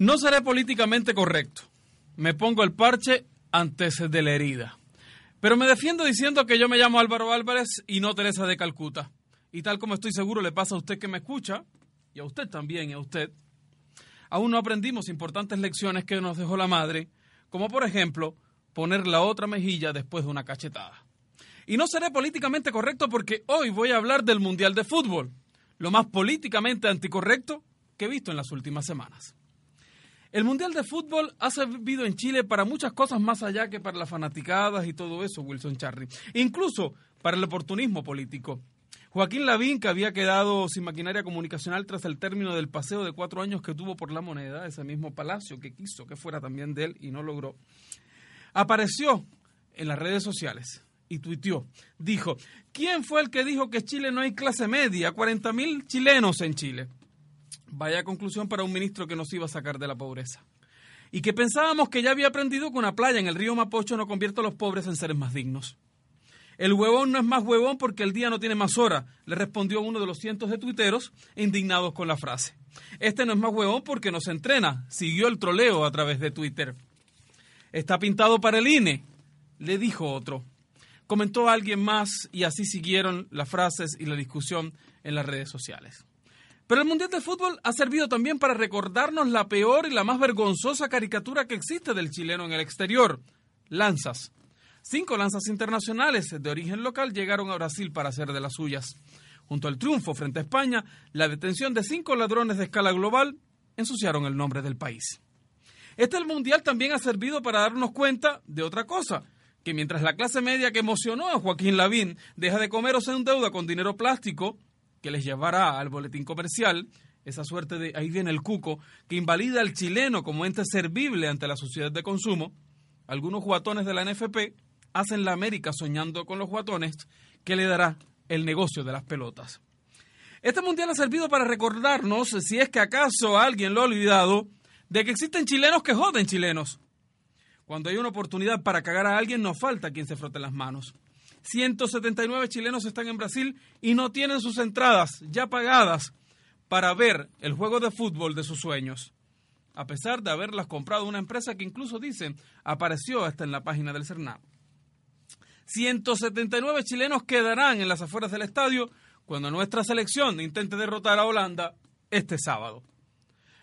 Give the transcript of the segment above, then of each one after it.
No seré políticamente correcto. Me pongo el parche antes de la herida. Pero me defiendo diciendo que yo me llamo Álvaro Álvarez y no Teresa de Calcuta. Y tal como estoy seguro le pasa a usted que me escucha, y a usted también, y a usted, aún no aprendimos importantes lecciones que nos dejó la madre, como por ejemplo poner la otra mejilla después de una cachetada. Y no seré políticamente correcto porque hoy voy a hablar del Mundial de Fútbol, lo más políticamente anticorrecto que he visto en las últimas semanas. El Mundial de Fútbol ha servido en Chile para muchas cosas más allá que para las fanaticadas y todo eso, Wilson Charry. Incluso para el oportunismo político. Joaquín Lavín, que había quedado sin maquinaria comunicacional tras el término del paseo de cuatro años que tuvo por la moneda, ese mismo palacio que quiso que fuera también de él y no logró, apareció en las redes sociales y tuiteó. Dijo, ¿quién fue el que dijo que Chile no hay clase media? 40 mil chilenos en Chile. Vaya conclusión para un ministro que nos iba a sacar de la pobreza. Y que pensábamos que ya había aprendido que una playa en el río Mapocho no convierte a los pobres en seres más dignos. El huevón no es más huevón porque el día no tiene más hora, le respondió uno de los cientos de tuiteros indignados con la frase. Este no es más huevón porque no se entrena, siguió el troleo a través de Twitter. Está pintado para el INE, le dijo otro. Comentó alguien más y así siguieron las frases y la discusión en las redes sociales. Pero el Mundial de Fútbol ha servido también para recordarnos la peor y la más vergonzosa caricatura que existe del chileno en el exterior, lanzas. Cinco lanzas internacionales de origen local llegaron a Brasil para hacer de las suyas. Junto al triunfo frente a España, la detención de cinco ladrones de escala global ensuciaron el nombre del país. Este Mundial también ha servido para darnos cuenta de otra cosa, que mientras la clase media que emocionó a Joaquín Lavín deja de comer o se endeuda con dinero plástico, que les llevará al boletín comercial, esa suerte de ahí viene el cuco, que invalida al chileno como ente servible ante la sociedad de consumo, algunos juatones de la NFP hacen la América soñando con los juatones que le dará el negocio de las pelotas. Este mundial ha servido para recordarnos, si es que acaso alguien lo ha olvidado, de que existen chilenos que joden chilenos. Cuando hay una oportunidad para cagar a alguien, no falta quien se frote las manos. 179 chilenos están en Brasil y no tienen sus entradas ya pagadas para ver el juego de fútbol de sus sueños, a pesar de haberlas comprado una empresa que incluso dicen apareció hasta en la página del CERNAP. 179 chilenos quedarán en las afueras del estadio cuando nuestra selección intente derrotar a Holanda este sábado.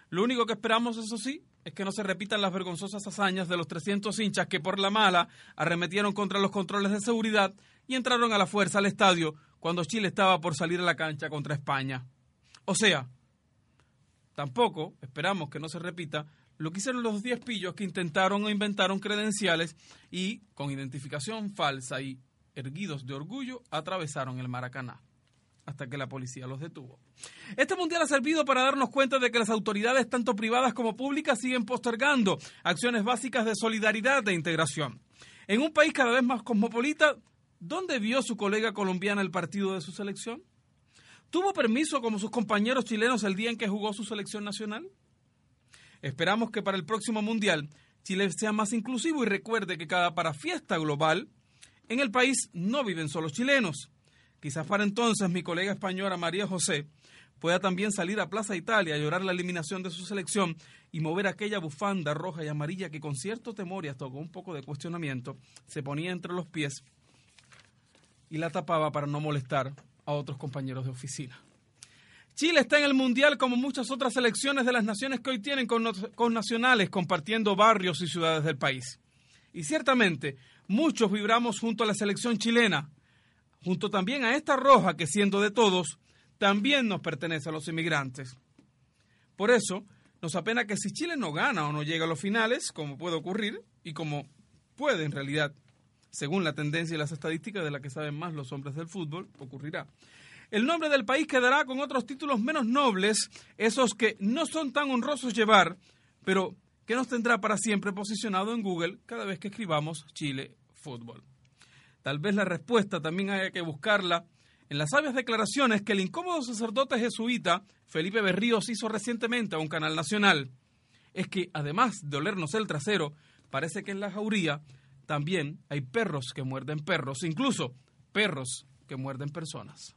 Lo único que esperamos, eso sí, es que no se repitan las vergonzosas hazañas de los 300 hinchas que por la mala arremetieron contra los controles de seguridad y entraron a la fuerza al estadio cuando Chile estaba por salir a la cancha contra España. O sea, tampoco esperamos que no se repita lo que hicieron los 10 pillos que intentaron o inventaron credenciales y, con identificación falsa y erguidos de orgullo, atravesaron el Maracaná hasta que la policía los detuvo. Este mundial ha servido para darnos cuenta de que las autoridades, tanto privadas como públicas, siguen postergando acciones básicas de solidaridad e integración. En un país cada vez más cosmopolita, ¿dónde vio su colega colombiana el partido de su selección? ¿Tuvo permiso como sus compañeros chilenos el día en que jugó su selección nacional? Esperamos que para el próximo mundial Chile sea más inclusivo y recuerde que cada para fiesta global en el país no viven solo chilenos Quizás para entonces mi colega española María José pueda también salir a Plaza Italia a llorar la eliminación de su selección y mover aquella bufanda roja y amarilla que con cierto temor y hasta con un poco de cuestionamiento se ponía entre los pies y la tapaba para no molestar a otros compañeros de oficina. Chile está en el Mundial como muchas otras selecciones de las naciones que hoy tienen con, con nacionales compartiendo barrios y ciudades del país. Y ciertamente, muchos vibramos junto a la selección chilena, junto también a esta roja que siendo de todos, también nos pertenece a los inmigrantes. Por eso, nos apena que si Chile no gana o no llega a los finales, como puede ocurrir, y como puede en realidad, según la tendencia y las estadísticas de las que saben más los hombres del fútbol, ocurrirá. El nombre del país quedará con otros títulos menos nobles, esos que no son tan honrosos llevar, pero que nos tendrá para siempre posicionado en Google cada vez que escribamos Chile Fútbol. Tal vez la respuesta también haya que buscarla en las sabias declaraciones que el incómodo sacerdote jesuita Felipe Berríos hizo recientemente a un canal nacional. Es que además de olernos el trasero, parece que en la jauría también hay perros que muerden perros, incluso perros que muerden personas.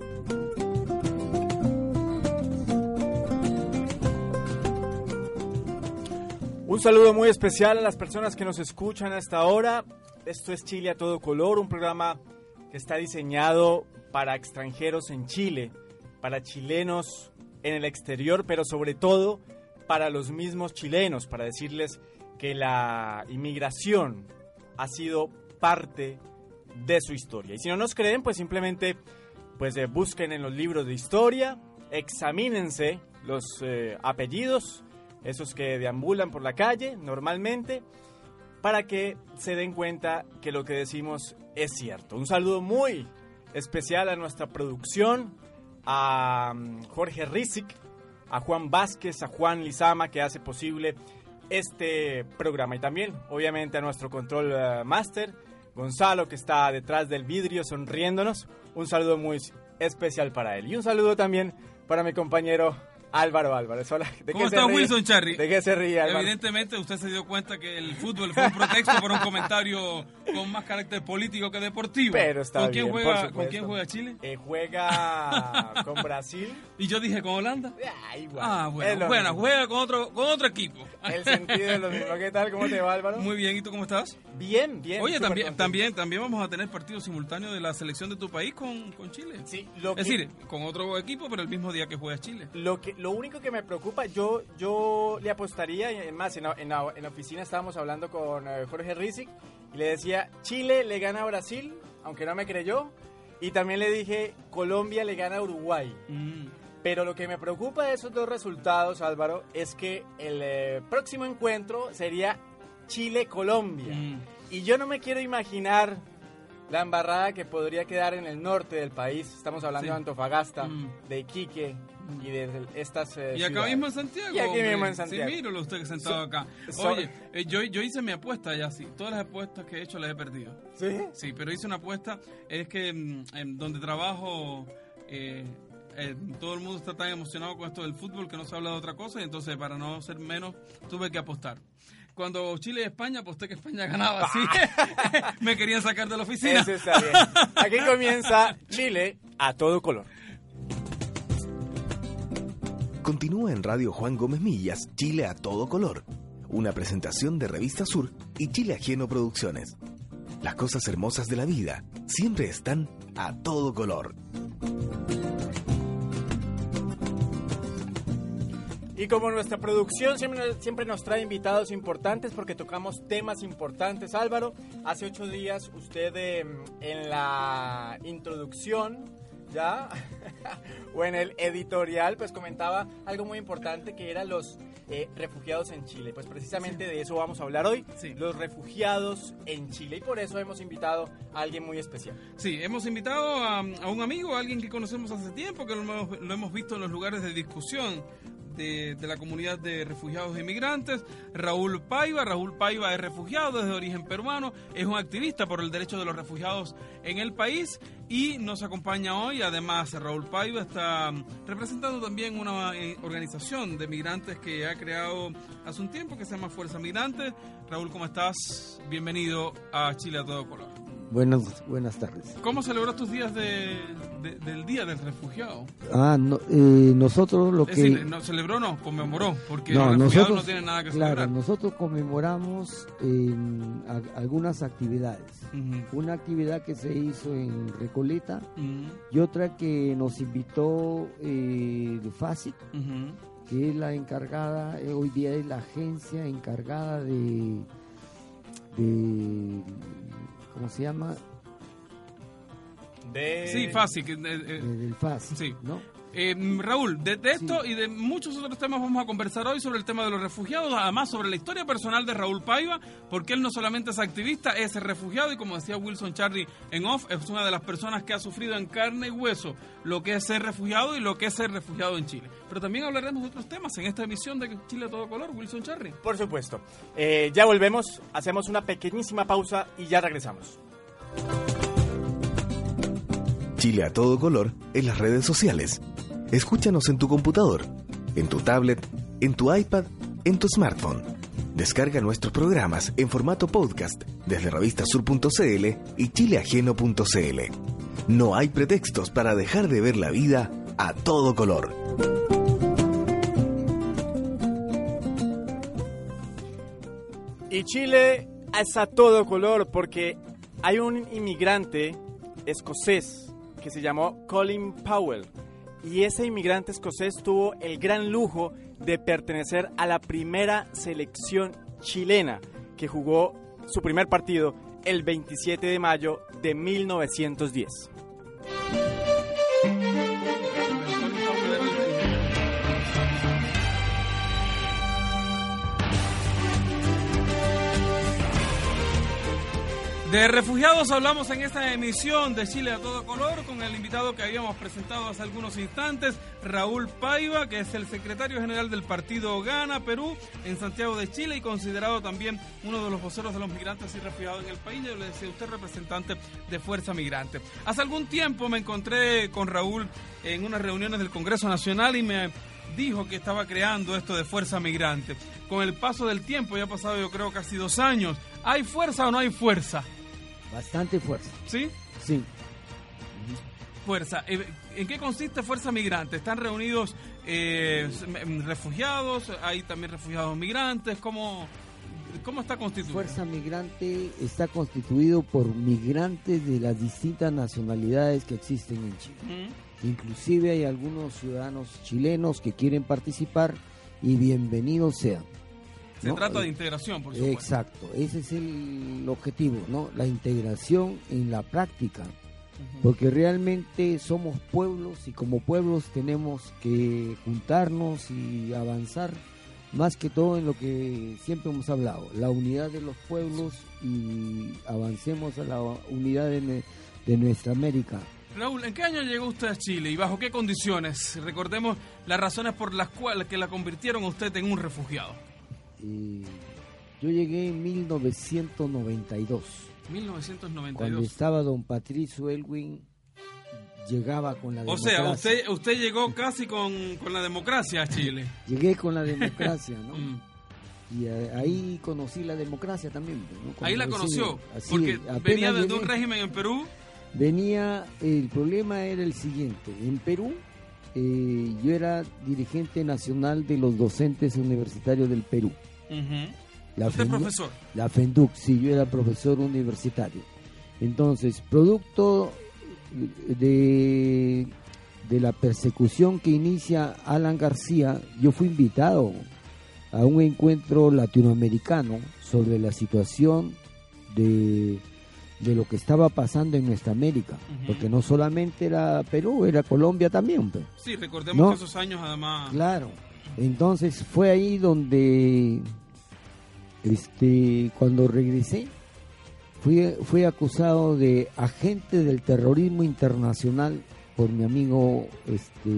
Un saludo muy especial a las personas que nos escuchan hasta ahora. Esto es Chile a todo color, un programa que está diseñado para extranjeros en Chile, para chilenos en el exterior, pero sobre todo para los mismos chilenos, para decirles que la inmigración ha sido parte de su historia. Y si no nos creen, pues simplemente pues eh, busquen en los libros de historia, examínense los eh, apellidos, esos que deambulan por la calle normalmente, para que se den cuenta que lo que decimos es cierto. Un saludo muy especial a nuestra producción, a mm, Jorge Rizik, a Juan Vázquez, a Juan Lizama, que hace posible este programa. Y también, obviamente, a nuestro control eh, master, Gonzalo, que está detrás del vidrio sonriéndonos. Un saludo muy especial para él. Y un saludo también para mi compañero Álvaro Álvarez, hola. ¿De ¿Cómo está Wilson Charry? ¿De qué se ríe, Álvaro? Evidentemente usted se dio cuenta que el fútbol fue un pretexto para un comentario con más carácter político que deportivo. Pero está ¿Con quién bien, juega, por ¿Con quién juega Chile? Eh, juega con Brasil. Y yo dije con Holanda. Ah, igual. Ah, bueno, bueno, juega con otro, con otro equipo. El sentido es lo mismo. ¿Qué tal? ¿Cómo te va, Álvaro? Muy bien, ¿y tú cómo estás? bien, bien. Oye, también, contento. también, también vamos a tener partido simultáneo de la selección de tu país con, con Chile. Sí, lo Es que- decir, con otro equipo, pero el mismo día que juega Chile. Lo, que, lo único que me preocupa, yo, yo le apostaría, es más, en la, en la- en la oficina estábamos hablando con eh, Jorge Rizik y le decía, Chile le gana a Brasil, aunque no me creyó, y también le dije, Colombia le gana a Uruguay. Mm. Pero lo que me preocupa de esos dos resultados, Álvaro, es que el eh, próximo encuentro sería Chile-Colombia. Mm. Y yo no me quiero imaginar la embarrada que podría quedar en el norte del país. Estamos hablando Sí. de Antofagasta, Mm. de Iquique y de estas eh, Y acá ciudades. mismo en Santiago. Y aquí hombre. mismo en Santiago. Sí, míralo usted que sentado So- acá. so- Oye, eh, yo, yo hice mi apuesta ya, sí. Todas las apuestas que he hecho las he perdido. ¿Sí? Sí, pero hice una apuesta. Es que mm, en donde trabajo, eh, eh, todo el mundo está tan emocionado con esto del fútbol que no se habla de otra cosa. Y entonces, para no ser menos, tuve que apostar. Cuando Chile y España aposté que España ganaba, sí. Me querían sacar de la oficina. Eso está bien. Aquí comienza Chile a todo color. Continúa en Radio Juan Gómez Millas, Chile a todo color. Una presentación de Revista Sur y Chile Ajeno Producciones. Las cosas hermosas de la vida siempre están a todo color. Y como nuestra producción siempre, siempre nos trae invitados importantes porque tocamos temas importantes, Álvaro, hace ocho días usted eh, en la introducción, ¿ya? o en el editorial, pues comentaba algo muy importante que eran los eh, refugiados en Chile. Pues precisamente de eso vamos a hablar hoy, Sí. los refugiados en Chile. Y por eso hemos invitado a alguien muy especial. Sí, hemos invitado a, a un amigo, a alguien que conocemos hace tiempo, que lo hemos, lo hemos visto en los lugares de discusión de, de la comunidad de refugiados e inmigrantes, Raúl Paiva. Raúl Paiva es refugiado, es de origen peruano, es un activista por el derecho de los refugiados en el país y nos acompaña hoy. Además, Raúl Paiva está mm, representando también una eh, organización de migrantes que ha creado hace un tiempo que se llama Fuerza Migrante. Raúl, ¿cómo estás? Bienvenido a Chile a todo color. Buenas, buenas tardes. ¿Cómo celebró tus días de, de- del Día del Refugiado? Ah, no, eh, nosotros lo Es que... decir, no celebró, no, conmemoró, porque no, los nosotros, no tienen nada que claro, celebrar. nosotros conmemoramos en a- algunas actividades. Una actividad que se hizo en Recoleta y otra que nos invitó eh, que es la encargada, eh, hoy día es la agencia encargada de, de ¿cómo se llama? De... Sí, fácil. que, eh, Eh, del FASIC, sí. ¿no? Eh, Raúl, de, esto y de muchos otros temas vamos a conversar hoy sobre el tema de los refugiados, además sobre la historia personal de Raúl Paiva, porque él no solamente es activista, es refugiado y como decía Wilson Charlie en off, es una de las personas que ha sufrido en carne y hueso lo que es ser refugiado y lo que es ser refugiado en Chile. Pero también hablaremos de otros temas en esta emisión de Chile a todo color, Wilson Charlie. Por supuesto. Eh, ya volvemos, hacemos una pequeñísima pausa y ya regresamos. Chile a todo color en las redes sociales. Escúchanos en tu computador, en tu tablet, en tu iPad, en tu smartphone. Descarga nuestros programas en formato podcast desde revistasur.cl y chileajeno.cl. No hay pretextos para dejar de ver la vida a todo color. Y Chile es a todo color porque hay un inmigrante escocés que se llamó Colin Powell. Y ese inmigrante escocés tuvo el gran lujo de pertenecer a la primera selección chilena que jugó su primer partido el 27 de mayo de 1910. De refugiados hablamos en esta emisión de Chile a todo color con el invitado que habíamos presentado hace algunos instantes, Raúl Paiva, que es el secretario general del partido Gana Perú en Santiago de Chile y considerado también uno de los voceros de los migrantes y refugiados en el país. Yo le decía usted representante de Fuerza Migrante. Hace algún tiempo me encontré con Raúl en unas reuniones del Congreso Nacional y me dijo que estaba creando esto de Fuerza Migrante. Con el paso del tiempo, ya ha pasado yo creo casi dos años, ¿hay fuerza o no hay fuerza? Bastante fuerza. ¿Sí? Sí. Fuerza. Eh, ¿En qué consiste Fuerza Migrante? ¿Están reunidos eh, refugiados? ¿Hay también refugiados migrantes? ¿Cómo, cómo está constituido? Fuerza Migrante está constituido por migrantes de las distintas nacionalidades que existen en Chile. Mm. Inclusive hay algunos ciudadanos chilenos que quieren participar y bienvenidos sean. Se ¿no? trata de Eh, integración, por supuesto. Exacto, ese es el objetivo, ¿no? La integración en la práctica, porque realmente somos pueblos y como pueblos tenemos que juntarnos y avanzar más que todo en lo que siempre hemos hablado, la unidad de los pueblos y avancemos a la unidad de, de nuestra América. Raúl, ¿en qué año llegó usted a Chile y bajo qué condiciones? Recordemos las razones por las cuales que la convirtieron a usted en un refugiado. Eh, yo llegué en 1992. 1992. Cuando estaba don Patricio Elwin, llegaba con la O democracia. sea, usted, usted llegó casi con, con la democracia a Chile. Llegué con la democracia, ¿no? Mm. Y eh, ahí conocí la democracia también. Ahí la conoció, así, porque venía de llegué, un régimen en Perú. Venía, el problema era el siguiente. En Perú, eh, yo era dirigente nacional de los docentes universitarios del Perú. La Usted FENDUC- profesor. La FENDUC, sí, yo era profesor universitario. Entonces, producto de, de la persecución que inicia Alan García, yo fui invitado a un encuentro latinoamericano sobre la situación de, de lo que estaba pasando en nuestra América. Porque no solamente era Perú, era Colombia también. pues. Sí, recordemos No. que esos años además... Claro. Entonces fue ahí donde, este, cuando regresé, fui, fui acusado de agente del terrorismo internacional por mi amigo, este,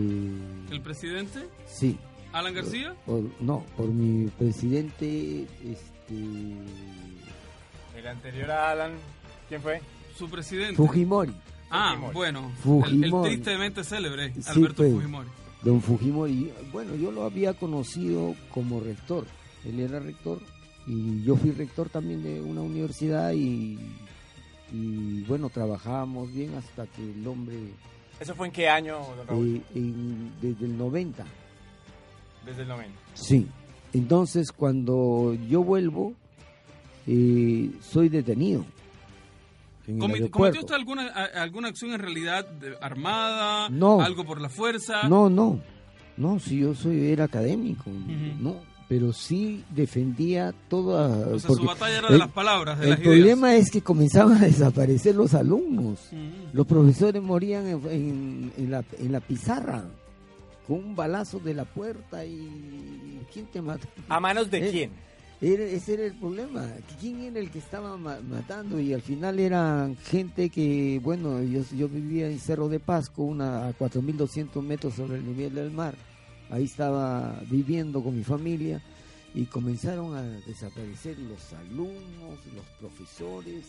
¿El presidente? sí, ¿Alan García? por- no, por mi presidente, este, El anterior a Alan, ¿quién fue? Su presidente. Fujimori. Ah, Fujimori. bueno. El, el Fujimori. tristemente célebre Sí, Alberto pues. Fujimori. don Fujimori. Bueno, yo lo había conocido como rector, él era rector y yo fui rector también de una universidad y, y bueno, trabajábamos bien hasta que el hombre, ¿Eso fue en qué año, don Raúl? eh, en- desde el 90, Desde el 90. sí. Entonces, cuando yo vuelvo, eh, soy detenido. ¿Cometió usted alguna, alguna acción en realidad de- armada? No. ¿Algo por la fuerza? No, no, no, si yo soy, era académico, no, pero sí defendía toda... O sea, porque su batalla era de las palabras, de El las ideas. problema es que comenzaban a desaparecer los alumnos. Mm. Los profesores morían en, en- en la, en la pizarra. con un balazo de la puerta y ¿quién te mata? ¿A manos de Eh, quién? Era- ese era el problema. ¿Quién era el que estaba ma- matando? Y al final eran gente que, bueno, yo, yo vivía en Cerro de Pasco, una, a 4.200 metros sobre el nivel del mar. Ahí estaba viviendo con mi familia y comenzaron a desaparecer los alumnos, los profesores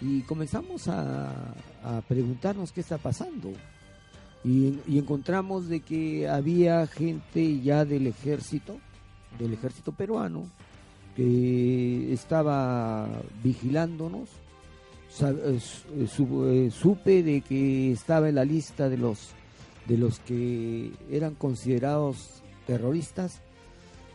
y comenzamos a, preguntarnos qué está pasando. Y, encontramos de que había gente ya del ejército, del ejército peruano, que estaba vigilándonos. Eh, eh, eh, supe de que estaba en la lista de los de los que eran considerados terroristas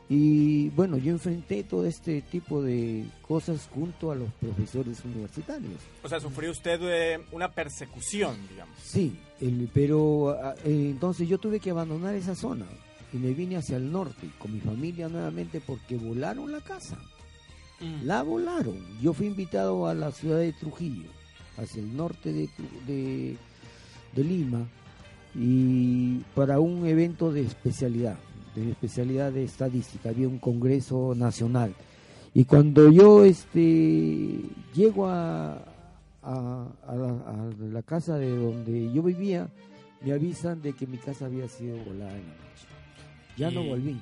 y bueno yo enfrenté todo este tipo de cosas junto a los profesores universitarios O sea, sufrió usted eh, una persecución, digamos. Sí, el- pero ah, eh, entonces yo tuve que abandonar esa zona y me vine hacia el norte con mi familia nuevamente porque volaron la casa. Mm. La volaron. Yo fui invitado a la ciudad de Trujillo, hacia el norte de, Tru- de, de Lima, y para un evento de especialidad, de especialidad de estadística. Había un congreso nacional. Y cuando yo este llego a, a, a la, a la casa de donde yo vivía, me avisan de que mi casa había sido volada en la noche. Ya no volví.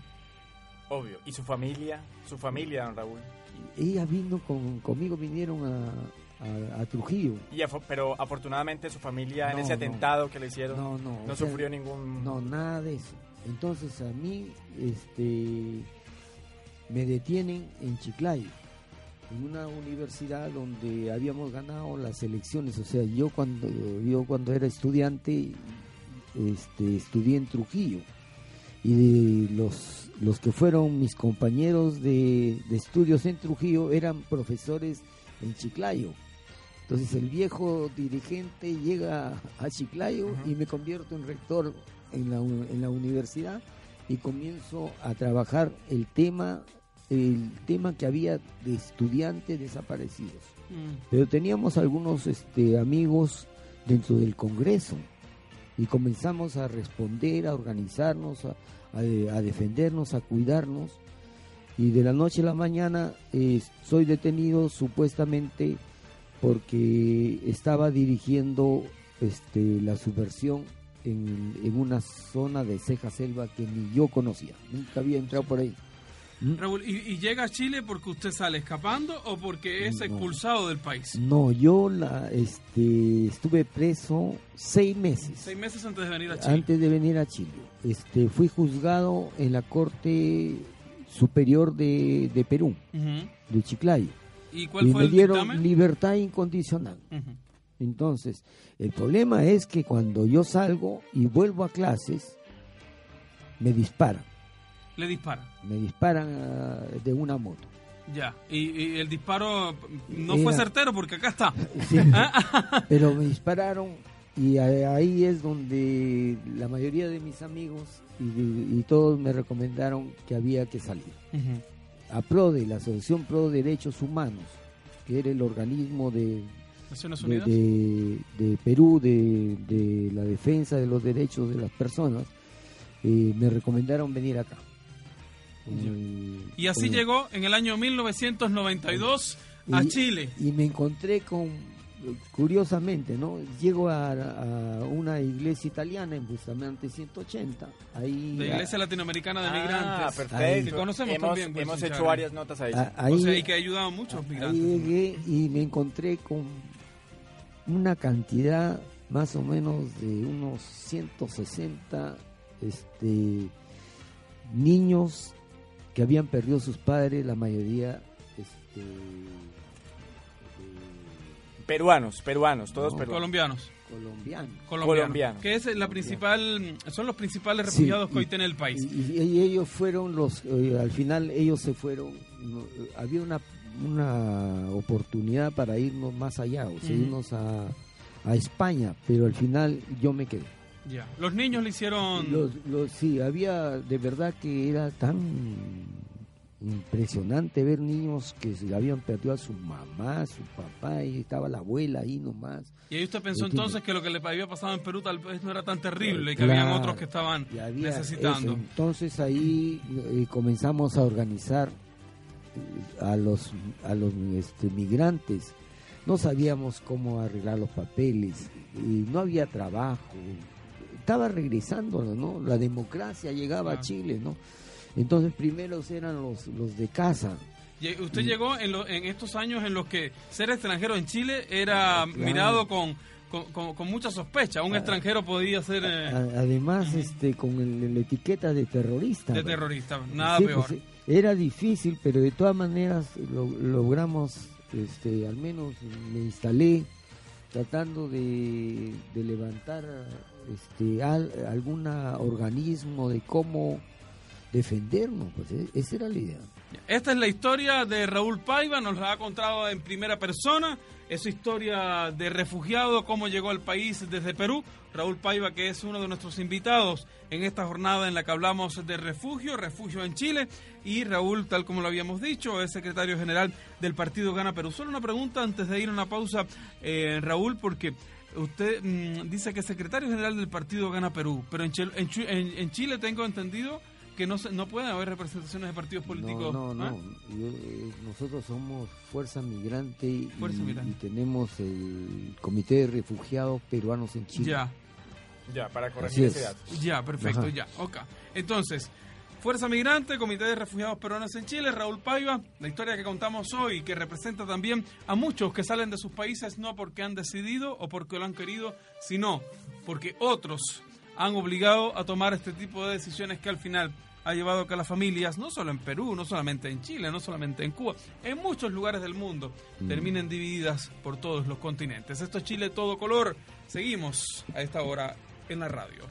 Obvio. ¿Y su familia? Su familia, don Raúl. ella vino con, conmigo, vinieron a, a- a Trujillo. Y afo- pero afortunadamente su familia en ese no. atentado que le hicieron No, no. no o sea, sufrió ningún... No, nada de eso. Entonces a mí este, me detienen en Chiclayo, en una universidad donde habíamos ganado las elecciones. O sea, yo cuando, yo cuando era estudiante este, estudié en Trujillo. Y de los, los que fueron mis compañeros de, de estudios en Trujillo eran profesores en Chiclayo. Entonces el viejo dirigente llega a Chiclayo y me convierto en rector en la, u- en la universidad y comienzo a trabajar el tema el tema que había de estudiantes desaparecidos. Mm. Pero teníamos algunos este, amigos dentro del Congreso y comenzamos a responder, a organizarnos, a, a- a defendernos, a cuidarnos. Y de la noche a la mañana eh, soy detenido supuestamente porque estaba dirigiendo este, la subversión en, en una zona de ceja selva que ni yo conocía, nunca había entrado por ahí. ¿Mm? Raúl, ¿y, y llega a Chile porque usted sale escapando o porque es No. expulsado del país? No, yo la, este, estuve preso seis meses. Seis meses antes de venir a Chile. antes de venir a Chile. Este, fui juzgado en la Corte Superior de, de Perú, de Chiclayo, ¿Y cuál y fue me el dieron dictamen? libertad incondicional. Entonces, el problema es que cuando yo salgo y vuelvo a clases, me disparan, Le dispara. me disparan ah, de una moto. Ya. Y, y el disparo no fue certero porque acá está. Sí, pero me dispararon y ahí es donde la mayoría de mis amigos y, y todos me recomendaron que había que salir. Ujú. A PRODE, la Asociación Pro Derechos Humanos, que era el organismo de, Naciones de, Unidas. de- de Perú, de, de la defensa de los derechos de las personas, eh, me recomendaron venir acá. Eh, Y así con- llegó en el año 1992 a Y- Chile. Y me encontré con, curiosamente, ¿no? Llego a, a una iglesia italiana en Bustamante 180. Ahí, De Iglesia Latinoamericana de Ah, Migrantes. perfecto. Que conocemos hemos, también. Wilson Hemos hecho varias notas ahí. a- O ahí, sea, y que ha ayudado a muchos ahí migrantes. llegué y me encontré con una cantidad más o menos de unos 160 este, niños que habían perdido sus padres, la mayoría este, Peruanos, peruanos, todos No, peruanos. Colombianos. colombianos. Colombianos. Que es la principal, son los principales Sí, refugiados que y- hoy tiene el país. Y, y- y ellos fueron los, eh, al final ellos se fueron, no, eh, había una, una oportunidad para irnos más allá, o sea, irnos a, a España, pero al final yo me quedé. Ya. Los niños le hicieron. Los, los- sí, había de verdad que era tan impresionante ver niños que se habían perdido a su mamá, su papá, y estaba la abuela ahí nomás. Y ahí usted pensó entonces que lo que le había pasado en Perú tal vez no era tan terrible y que habían otros que estaban necesitando. Entonces ahí eh, comenzamos a organizar eh, a los, a los este, migrantes. No sabíamos cómo arreglar los papeles, y no había trabajo, estaba regresando, ¿no? La democracia llegaba a Chile, ¿no? Entonces primeros eran los, los de casa. Y usted llegó en, en estos años en los que ser extranjero en Chile era mirado con, con, mucha sospecha. Un ah. extranjero podía ser... Eh, además, este con la etiqueta de terrorista. De terrorista, nada peor. Pues, era difícil, pero de todas maneras lo, logramos, este, al menos me instalé tratando de, de levantar este, algún organismo de cómo defendernos, pues e, esa era la idea. Esta es la historia de Raúl Paiva, nos la ha contado en primera persona, es historia de refugiado, cómo llegó al país desde Perú. Raúl Paiva, que es uno de nuestros invitados en esta jornada en la que hablamos de refugio, refugio en Chile, y Raúl, tal como lo habíamos dicho, es secretario general del partido Gana Perú. Solo una pregunta antes de ir a una pausa, eh, Raúl, porque usted mm, dice que es secretario general del partido Gana Perú, pero en, en Chile tengo entendido no, no pueden haber representaciones de partidos políticos. No, no, ¿ah? no. Eh, nosotros somos Fuerza Migrante, y, tenemos el Comité de Refugiados Peruanos en Chile. Ya. Ya, para corregir ese dato. Ya, perfecto, ya. Ok. Entonces, Fuerza Migrante, Comité de Refugiados Peruanos en Chile, Raúl Paiva, la historia que contamos hoy, que representa también a muchos que salen de sus países no porque han decidido o porque lo han querido, sino porque otros han obligado a tomar este tipo de decisiones que al final ha llevado a que las familias, no solo en Perú, no solamente en Chile, no solamente en Cuba, en muchos lugares del mundo, mm. terminen divididas por todos los continentes. Esto es Chile todo color. Seguimos a esta hora en la radio.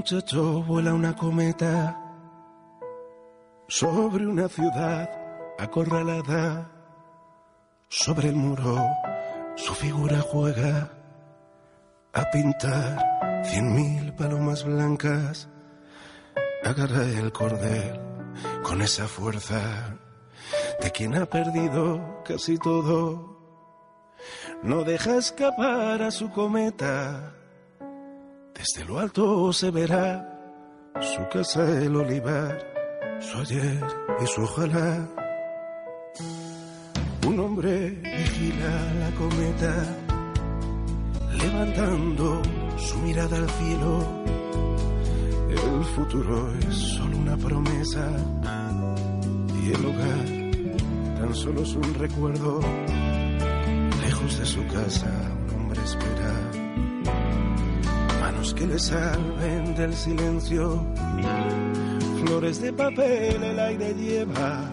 Muchacho vuela una cometa sobre una ciudad acorralada. Sobre el muro su figura juega a pintar cien mil palomas blancas. Agarra el cordel con esa fuerza de quien ha perdido casi todo. No deja escapar a su cometa desde lo alto se verá su casa, el olivar, su ayer y su ojalá. Un hombre vigila la cometa, levantando su mirada al cielo. El futuro es solo una promesa y el hogar tan solo es un recuerdo. Lejos de su casa, un hombre espera que le salven del silencio. Flores de papel el aire lleva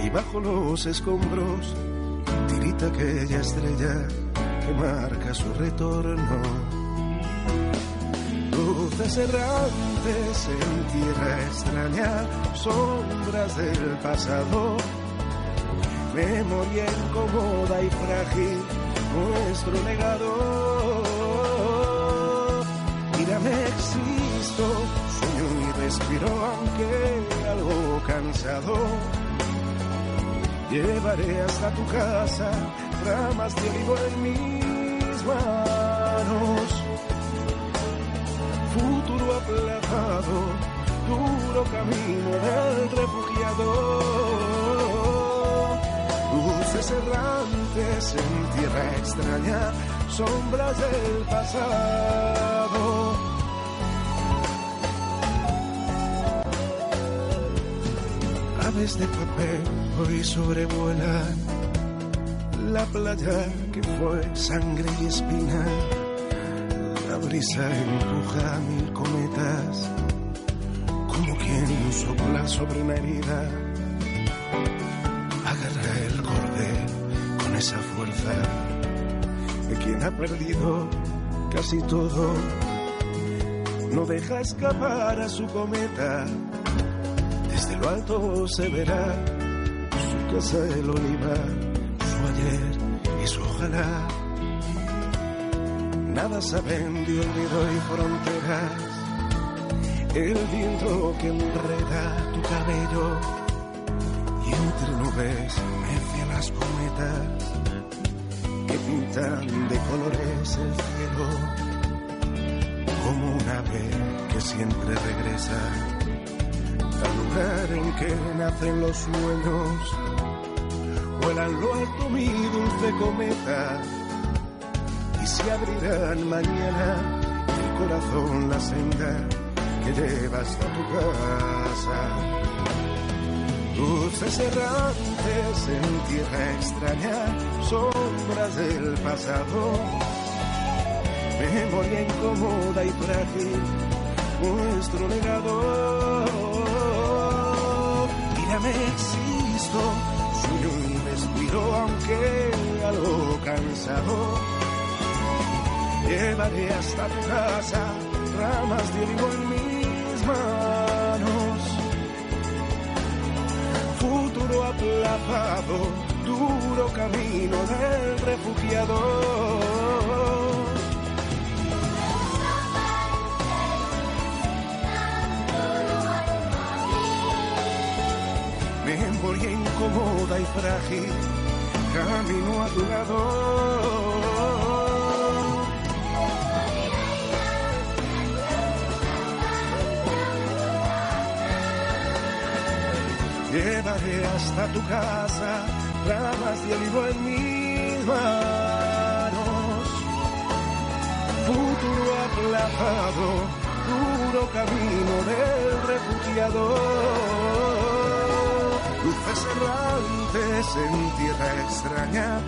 y bajo los escombros tirita aquella estrella que marca su retorno. Luces errantes en tierra extraña, sombras del pasado, memoria incómoda y frágil, nuestro legado me existo, sueño y respiro aunque algo cansado. Llevaré hasta tu casa ramas de olivo en mis manos. Futuro aplazado, duro camino del refugiado. Luces errantes en tierra extraña, sombras del pasado. Aves de papel hoy sobrevuelan la playa que fue sangre y espina. La brisa empuja mil cometas, como quien sopla sobre una. Agarra el cordel con esa fuerza de quien ha perdido casi todo. No deja escapar a su cometa lo se verá. Su casa el olivar, su ayer y su ojalá. Nada saben de olvido y fronteras, el viento que enreda tu cabello. Y entre nubes mecen las cometas que pintan de colores el cielo. Como un ave que siempre regresa lugar en que nacen los sueños. Vuela en lo alto mi dulce cometa y se abrirán mañana el corazón la senda que lleva hasta tu casa. Luces errantes en tierra extraña, sombras del pasado, memoria incómoda y frágil, nuestro legado. Mírame, existo, sueño y respiro, aunque algo cansado. Llevaré hasta tu casa ramas de olivo en mis manos. Futuro aplazado, duro camino del refugiado. Incómoda y frágil, camino a tu lado. Llevaré hasta tu casa ramas de olivo en mis manos. Futuro aplazado, duro camino del refugiado. Errantes en tierra extraña,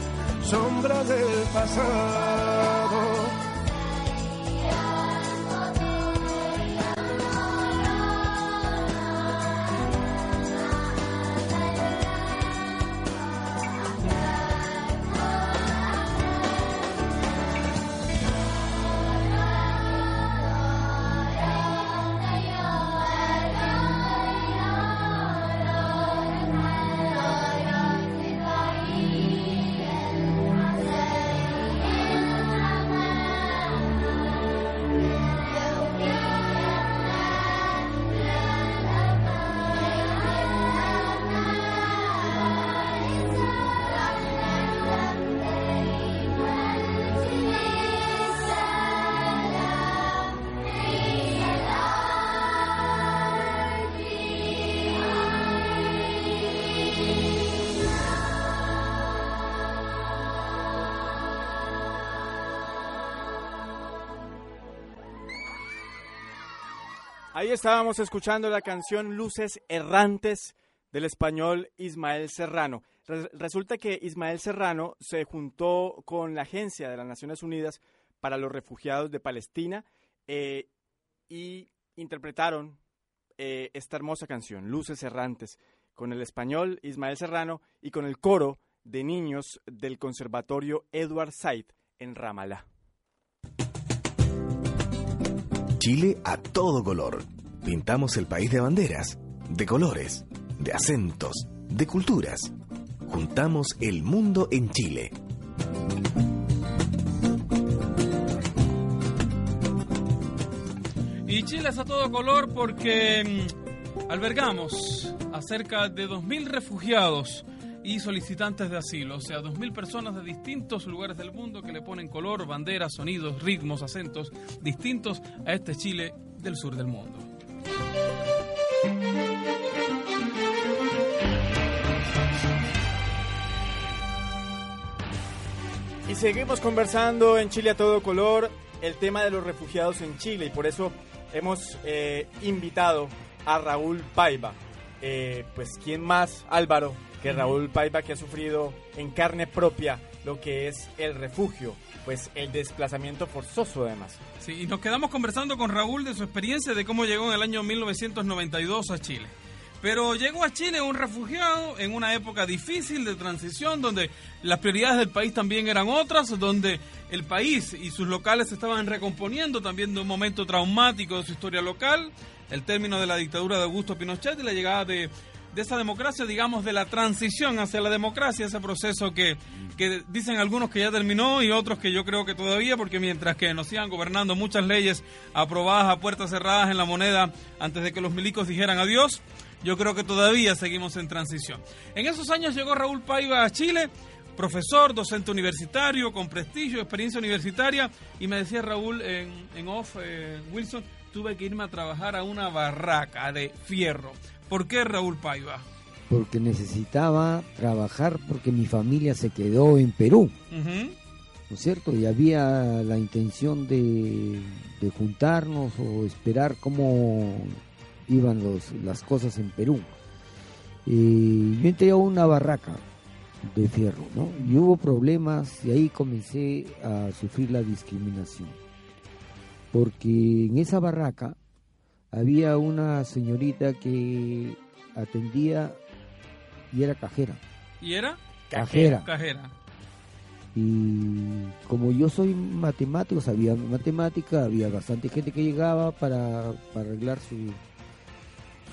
sombra del pasado. Ahí estábamos escuchando la canción Luces Errantes del español Ismael Serrano. Re- resulta que Ismael Serrano se juntó con la Agencia de las Naciones Unidas para los Refugiados de Palestina eh, y interpretaron eh, esta hermosa canción, Luces Errantes, con el español Ismael Serrano y con el coro de niños del Conservatorio Edward Said en Ramallah. Chile a todo color. Pintamos el país de banderas, de colores, de acentos, de culturas. Juntamos el mundo en Chile. Y Chile es a todo color porque mm, albergamos a cerca de 2.000 refugiados y solicitantes de asilo, o sea, 2.000 personas de distintos lugares del mundo que le ponen color, banderas, sonidos, ritmos, acentos distintos a este Chile del sur del mundo. Y seguimos conversando en Chile a todo color el tema de los refugiados en Chile y por eso hemos eh, invitado a Raúl Paiva. Eh, pues quién más, Álvaro, que Raúl Paiva que ha sufrido en carne propia lo que es el refugio, pues el desplazamiento forzoso además. Sí, y nos quedamos conversando con Raúl de su experiencia de cómo llegó en el año 1992 a Chile. Pero llegó a Chile un refugiado en una época difícil de transición, donde las prioridades del país también eran otras, donde el país y sus locales se estaban recomponiendo también de un momento traumático de su historia local. el término de la dictadura de Augusto Pinochet y la llegada de, de esa democracia, digamos, de la transición hacia la democracia, ese proceso que, que dicen algunos que ya terminó y otros que yo creo que todavía, porque mientras que nos sigan gobernando muchas leyes aprobadas a puertas cerradas en la moneda antes de que los milicos dijeran adiós, yo creo que todavía seguimos en transición. En esos años llegó Raúl Paiva a Chile, profesor, docente universitario, con prestigio, experiencia universitaria, y me decía Raúl en, en off, eh, Wilson, tuve que irme a trabajar a una barraca de fierro. ¿Por qué Raúl Paiva? Porque necesitaba trabajar porque mi familia se quedó en Perú. ¿no es cierto? Y había la intención de, de juntarnos o esperar cómo iban los, las cosas en Perú. Y yo entré a una barraca de fierro, ¿no? Y hubo problemas y ahí comencé a sufrir la discriminación. Porque en esa barraca había una señorita que atendía y era cajera. ¿Y era? Cajera. Cajera. Y como yo soy matemático, sabía matemática, había bastante gente que llegaba para, para arreglar su,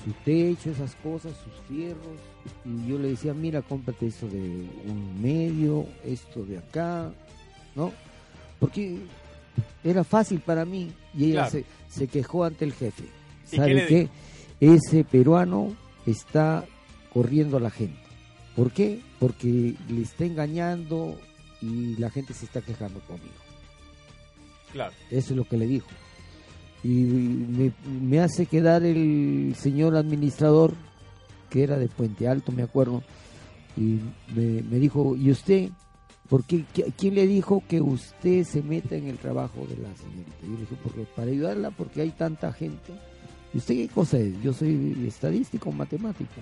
su techo, esas cosas, sus fierros. Y yo le decía, mira, cómprate esto de un medio, esto de acá, ¿no? Porque era fácil para mí y ella Claro. se, se quejó ante el jefe. ¿Y ¿Sabe qué le? Ese peruano está corriendo a la gente. ¿Por qué? Porque le está engañando y la gente se está quejando conmigo. Claro. Eso es lo que le dijo. Y me, me hace quedar el señor administrador, que era de Puente Alto, me acuerdo, y me, me dijo, ¿y usted? ¿Por qué? ¿Qui- ¿Quién le dijo que usted se meta en el trabajo de la señorita? Yo le dije, porque para ayudarla, porque hay tanta gente. ¿Y usted qué cosa es? Yo soy estadístico, matemático.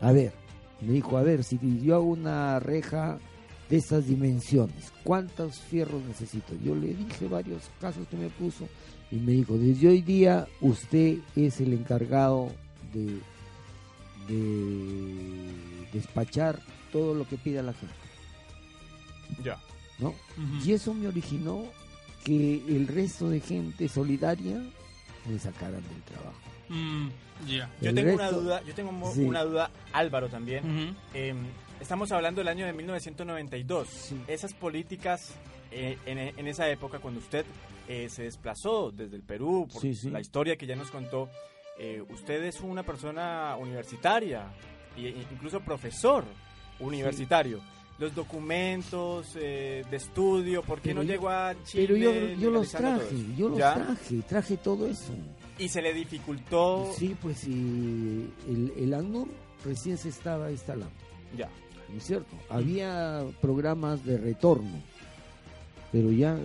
A ver, me dijo, a ver, si yo hago una reja de esas dimensiones, ¿cuántos fierros necesito? Yo le dije varios casos que me puso y me dijo, desde hoy día usted es el encargado de, de despachar todo lo que pida la gente, Ya. ¿no? Y eso me originó que el resto de gente solidaria me sacaran del trabajo. Mm, ya. Yo tengo una duda, yo tengo Sí. una duda, Álvaro también. Eh, estamos hablando del año de 1992. Sí. Esas políticas eh, en, en esa época, cuando usted eh, se desplazó desde el Perú, por Sí, sí. la historia que ya nos contó, eh, usted es una persona universitaria, e incluso profesor universitario. Los documentos eh, de estudio, ¿por qué Pero no yo- llegó a Chile? Pero yo, yo los traje, yo los ¿Ya? traje, traje todo eso. Y se le dificultó. Sí, pues y el, el ACNUR recién se estaba instalando. Ya. ¿no es cierto? Había programas de retorno, pero ya,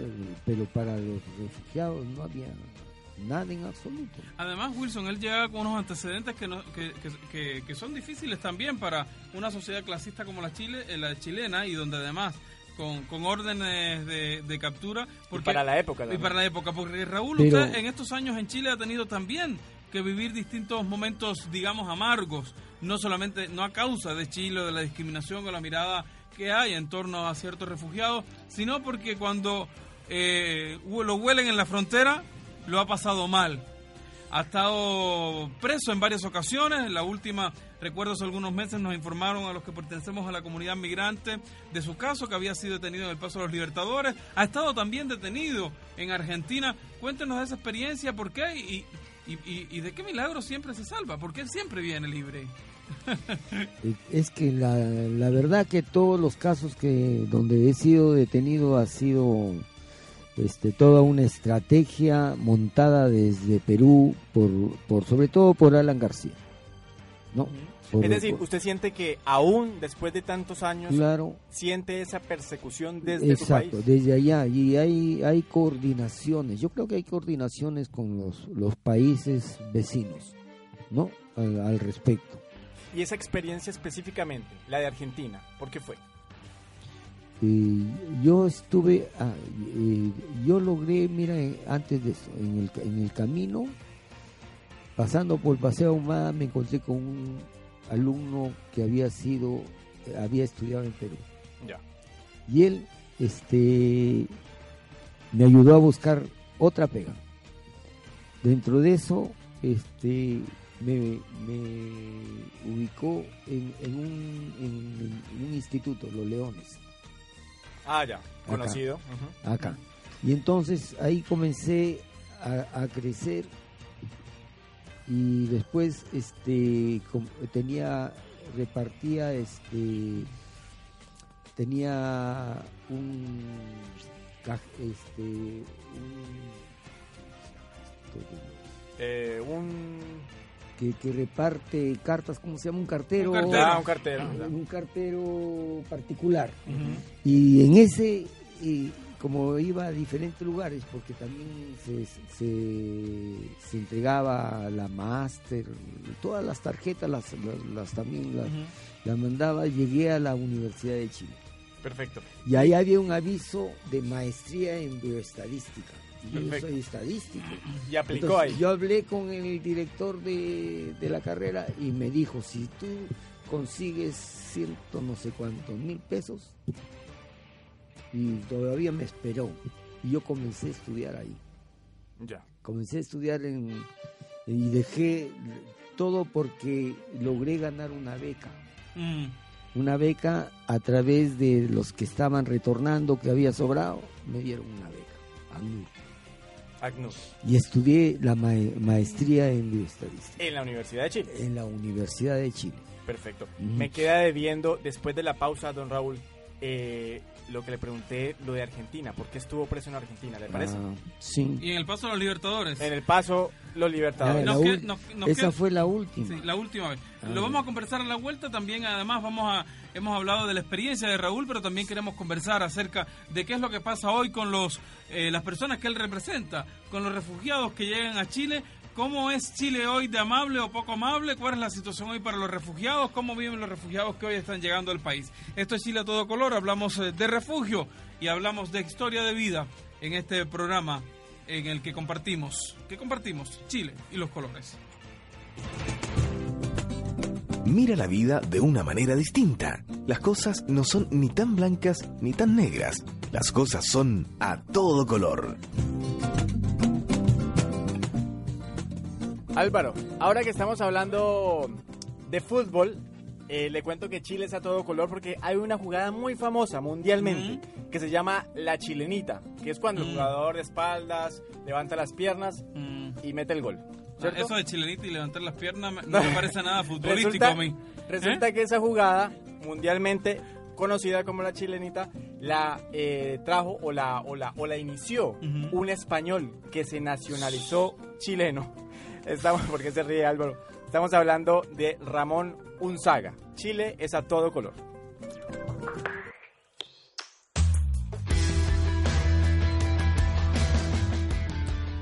pero para los refugiados no había nada en absoluto. Además, Wilson, él llega con unos antecedentes que, no- que, que- que- que son difíciles también para una sociedad clasista como la, Chile, eh, la chilena y donde además con, con órdenes de, de captura. Y para la época. Y para la época, porque Raúl, Pero- usted en estos años en Chile ha tenido también que vivir distintos momentos, digamos, amargos, no solamente, no a causa de Chile, o de la discriminación o la mirada que hay en torno a ciertos refugiados, sino porque cuando eh, lo huelen en la frontera, lo ha pasado mal. Ha estado preso en varias ocasiones. La última, recuerdo hace algunos meses, nos informaron a los que pertenecemos a la comunidad migrante de su caso, que había sido detenido en el Paso de los Libertadores. Ha estado también detenido en Argentina. Cuéntenos esa experiencia, por qué y, de qué milagro siempre se salva, porque él siempre viene libre. Es que la, la verdad que todos los casos que donde he sido detenido ha sido este, toda una estrategia montada desde Perú por, por sobre todo por Alan García, ¿no? Por- Es decir, por- usted siente que aún después de tantos años claro, siente esa persecución desde su exacto, país. desde allá y hay hay coordinaciones. Yo creo que hay coordinaciones con los los países vecinos, ¿no? Al, al respecto. Y esa experiencia específicamente, la de Argentina, ¿por qué fue? Eh, yo estuve, ah, eh, yo logré, mira, eh, antes de eso, en el, en el camino, pasando por Paseo Ahumada, me encontré con un alumno que había sido, había estudiado en Perú. Ya. Y él, este, me ayudó a buscar otra pega. Dentro de eso, este, me, me ubicó en, en un, en- en un instituto, Los Leones, Ah, ya, conocido. Acá. Y entonces ahí comencé a, a crecer y después este tenía repartía este tenía un este un Eh, un... que, que reparte cartas, ¿cómo se llama? Un cartero. Un cartero. Ah, un cartero. Un cartero particular. Y en ese, y como iba a diferentes lugares, porque también se, se, se entregaba la máster, todas las tarjetas las, las, las también las mandaba, llegué a la Universidad de Chile. Perfecto. Y ahí había un aviso de maestría en bioestadística. Y yo soy estadístico. Y aplicó Entonces, ahí. Yo hablé con el director de, de la carrera y me dijo, si tú consigues ciento no sé cuántos mil pesos, y todavía me esperó, y yo comencé a estudiar ahí. Ya. Comencé a estudiar en, y dejé todo porque logré ganar una beca. Mm. Una beca a través de los que estaban retornando, que había sobrado, me dieron una beca. ACNUR. Agnus. Y estudié la mae- maestría en bioestadística En la Universidad de Chile. en la Universidad de Chile. Perfecto. Me queda debiendo, después de la pausa, don Raúl, eh, lo que le pregunté, lo de Argentina. ¿Por qué estuvo preso en Argentina? ¿Le parece? Ah, sí. Y en el paso de los Libertadores. En el paso, los libertadores. Ah, Nos la que- ul- nos- nos Esa fue la última. Sí, la última vez. Ah, Lo vamos a conversar a la vuelta también. Además, vamos a hemos hablado de la experiencia de Raúl, pero también queremos conversar acerca de qué es lo que pasa hoy con los eh, las personas que él representa, con los refugiados que llegan a Chile. ¿Cómo es Chile hoy de amable o poco amable? ¿Cuál es la situación hoy para los refugiados? ¿Cómo viven los refugiados que hoy están llegando al país? Esto es Chile a todo color. Hablamos eh, de refugio y hablamos de historia de vida en este programa en el que compartimos, que compartimos Chile y los colores. Mira la vida de una manera distinta. Las cosas no son ni tan blancas ni tan negras. Las cosas son a todo color. Álvaro, ahora que estamos hablando de fútbol, eh, le cuento que Chile es a todo color porque hay una jugada muy famosa mundialmente que se llama la chilenita, que es cuando el Mm. jugador de espaldas levanta las piernas Mm. y mete el gol. ¿cierto? Eso de chilenita y levantar las piernas no me parece nada futbolístico Resulta, a mí. resulta ¿Eh? que esa jugada mundialmente conocida como la chilenita la eh, trajo o la, o, la, o la inició un español que se nacionalizó chileno. Estamos, porque se ríe Álvaro? Estamos hablando de Ramón Unzaga. Chile es a todo color.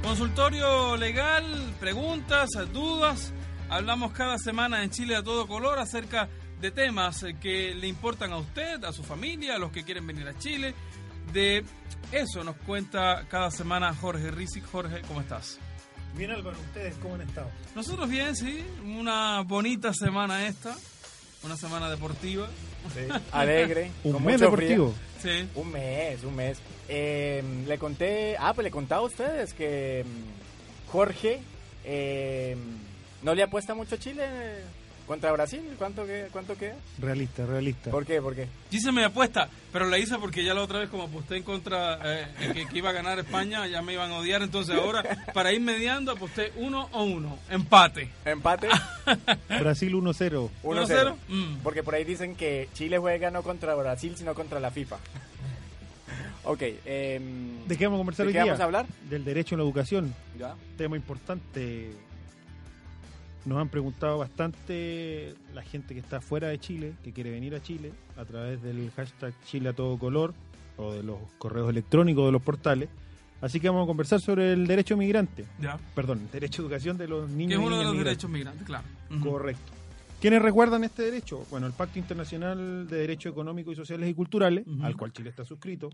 Consultorio legal, preguntas, dudas. Hablamos cada semana en Chile a todo color acerca de temas que le importan a usted, a su familia, a los que quieren venir a Chile. De eso nos cuenta cada semana Jorge Rizik. Jorge, ¿cómo estás? Bien Álvaro, ¿ustedes cómo han estado? Nosotros bien, sí. Una bonita semana esta. Una semana deportiva. Alegre. Un con mes mucho deportivo. Sí. Un mes, un mes. Eh, le conté, ah, pues le contaba a ustedes que mm, Jorge eh, no le apuesta mucho a Chile contra Brasil. ¿Cuánto, que, cuánto queda? Realista, realista. ¿Por qué? ¿Por qué? Yo hice mi apuesta, pero la hice porque ya la otra vez como aposté en contra eh, que, que iba a ganar España, ya me iban a odiar, entonces ahora para ir mediando aposté uno o uno, empate. Empate. Brasil 1-0. 1-0. Mm. Porque por ahí dicen que Chile juega no contra Brasil, sino contra la FIFA. ok. em, ¿De qué vamos a conversar ¿de hoy qué día? vamos a hablar? Del derecho a la educación. Ya. Tema importante. Nos han preguntado bastante la gente que está fuera de Chile, que quiere venir a Chile, a través del hashtag Chile a todo color o de los correos electrónicos de los portales. Así que vamos a conversar sobre el derecho migrante. Ya. Perdón, derecho a educación de los Que niños es y uno de niñas los migrantes. derechos migrantes, claro. Correcto. ¿Quiénes recuerdan este derecho? Bueno, el Pacto Internacional de Derechos Económicos y Sociales y Culturales, al cual Chile está suscrito,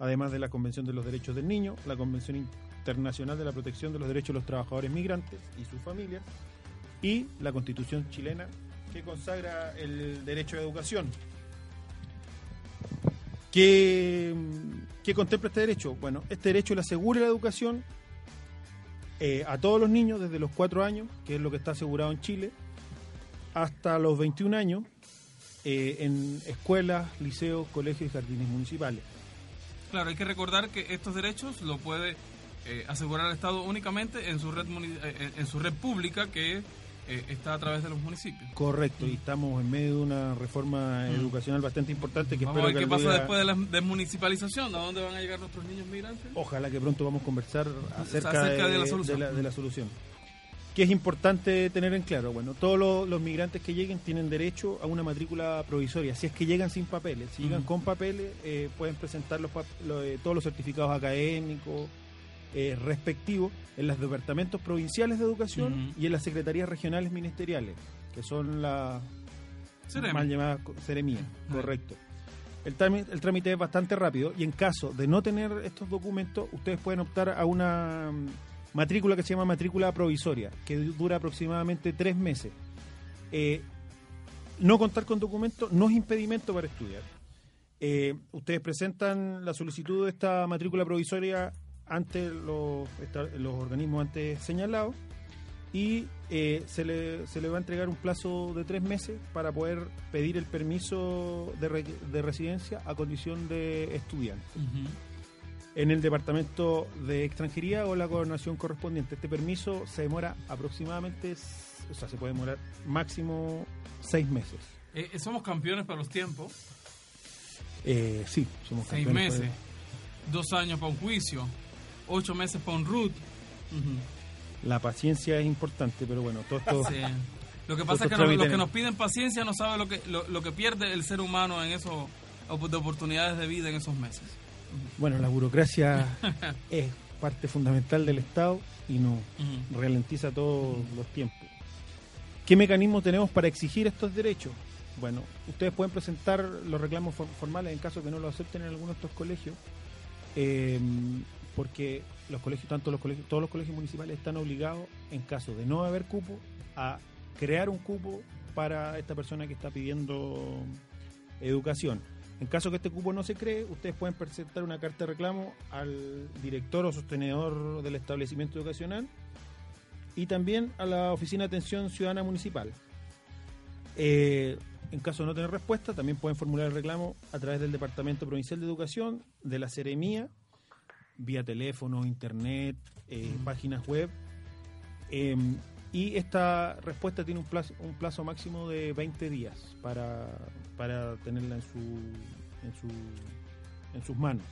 además de la Convención de los Derechos del Niño, la Convención Internacional de la Protección de los Derechos de los Trabajadores Migrantes y sus familias, y la Constitución chilena, que consagra el derecho a educación. ¿Qué, qué contempla este derecho? Bueno, este derecho le asegura la educación eh, a todos los niños desde los 4 años, que es lo que está asegurado en Chile, hasta los 21 años eh, en escuelas, liceos, colegios y jardines municipales. Claro, hay que recordar que estos derechos lo puede eh, asegurar el Estado únicamente en su red en su red pública que eh, está a través de los municipios. Correcto, y estamos en medio de una reforma Mm. educacional bastante importante que Vamos a ver que qué pasa día- después de la desmunicipalización, ¿a dónde van a llegar nuestros niños migrantes? Ojalá que pronto vamos a conversar acerca, Acerca de, de la solución. de la, de la solución. ¿Qué es importante tener en claro? Bueno, todos los, los migrantes que lleguen tienen derecho a una matrícula provisoria. Si es que llegan sin papeles, si llegan Ujú. con papeles, eh, pueden presentar los, pap- lo- eh, todos los certificados académicos eh, respectivos en los departamentos provinciales de educación y en las secretarías regionales ministeriales, que son las mal llamadas co- seremías, Ah. correcto. El trámite, el trámite es bastante rápido y en caso de no tener estos documentos, ustedes pueden optar a una mm, matrícula que se llama matrícula provisoria, que du- dura aproximadamente tres meses. Eh, no contar con documentos no es impedimento para estudiar. Eh, ustedes presentan la solicitud de esta matrícula provisoria ante los, los organismos antes señalados y eh, se, le, se le va a entregar un plazo de tres meses para poder pedir el permiso de, re- de residencia a condición de estudiante en el departamento de extranjería o la gobernación correspondiente. Este permiso se demora aproximadamente, o sea, se puede demorar máximo seis meses. Eh, eh, somos campeones para los tiempos, Eh, sí, somos seis campeones meses, por- dos años para un juicio, ocho meses para un root. La paciencia es importante, pero bueno, todo esto... Sí. Lo que pasa es que no- los que nos piden paciencia no saben lo que, lo, lo que pierde el ser humano en esos op- de oportunidades de vida en esos meses. Bueno, la burocracia es parte fundamental del Estado y no Ujú. ralentiza todos los tiempos. ¿Qué mecanismos tenemos para exigir estos derechos? Bueno, ustedes pueden presentar los reclamos for- formales en caso que no lo acepten en alguno de estos colegios, eh, porque los colegios, tanto los colegios, todos los colegios municipales están obligados, en caso de no haber cupo, a crear un cupo para esta persona que está pidiendo educación. En caso que este cupo no se cree, ustedes pueden presentar una carta de reclamo al director o sostenedor del establecimiento educacional y también a la Oficina de Atención Ciudadana Municipal. Eh, en caso de no tener respuesta, también pueden formular el reclamo a través del Departamento Provincial de Educación, de la Seremía, vía teléfono, internet, eh, páginas web. Eh, y esta respuesta tiene un plazo, un plazo máximo de 20 días para, para tenerla en, su, en, su, en sus manos.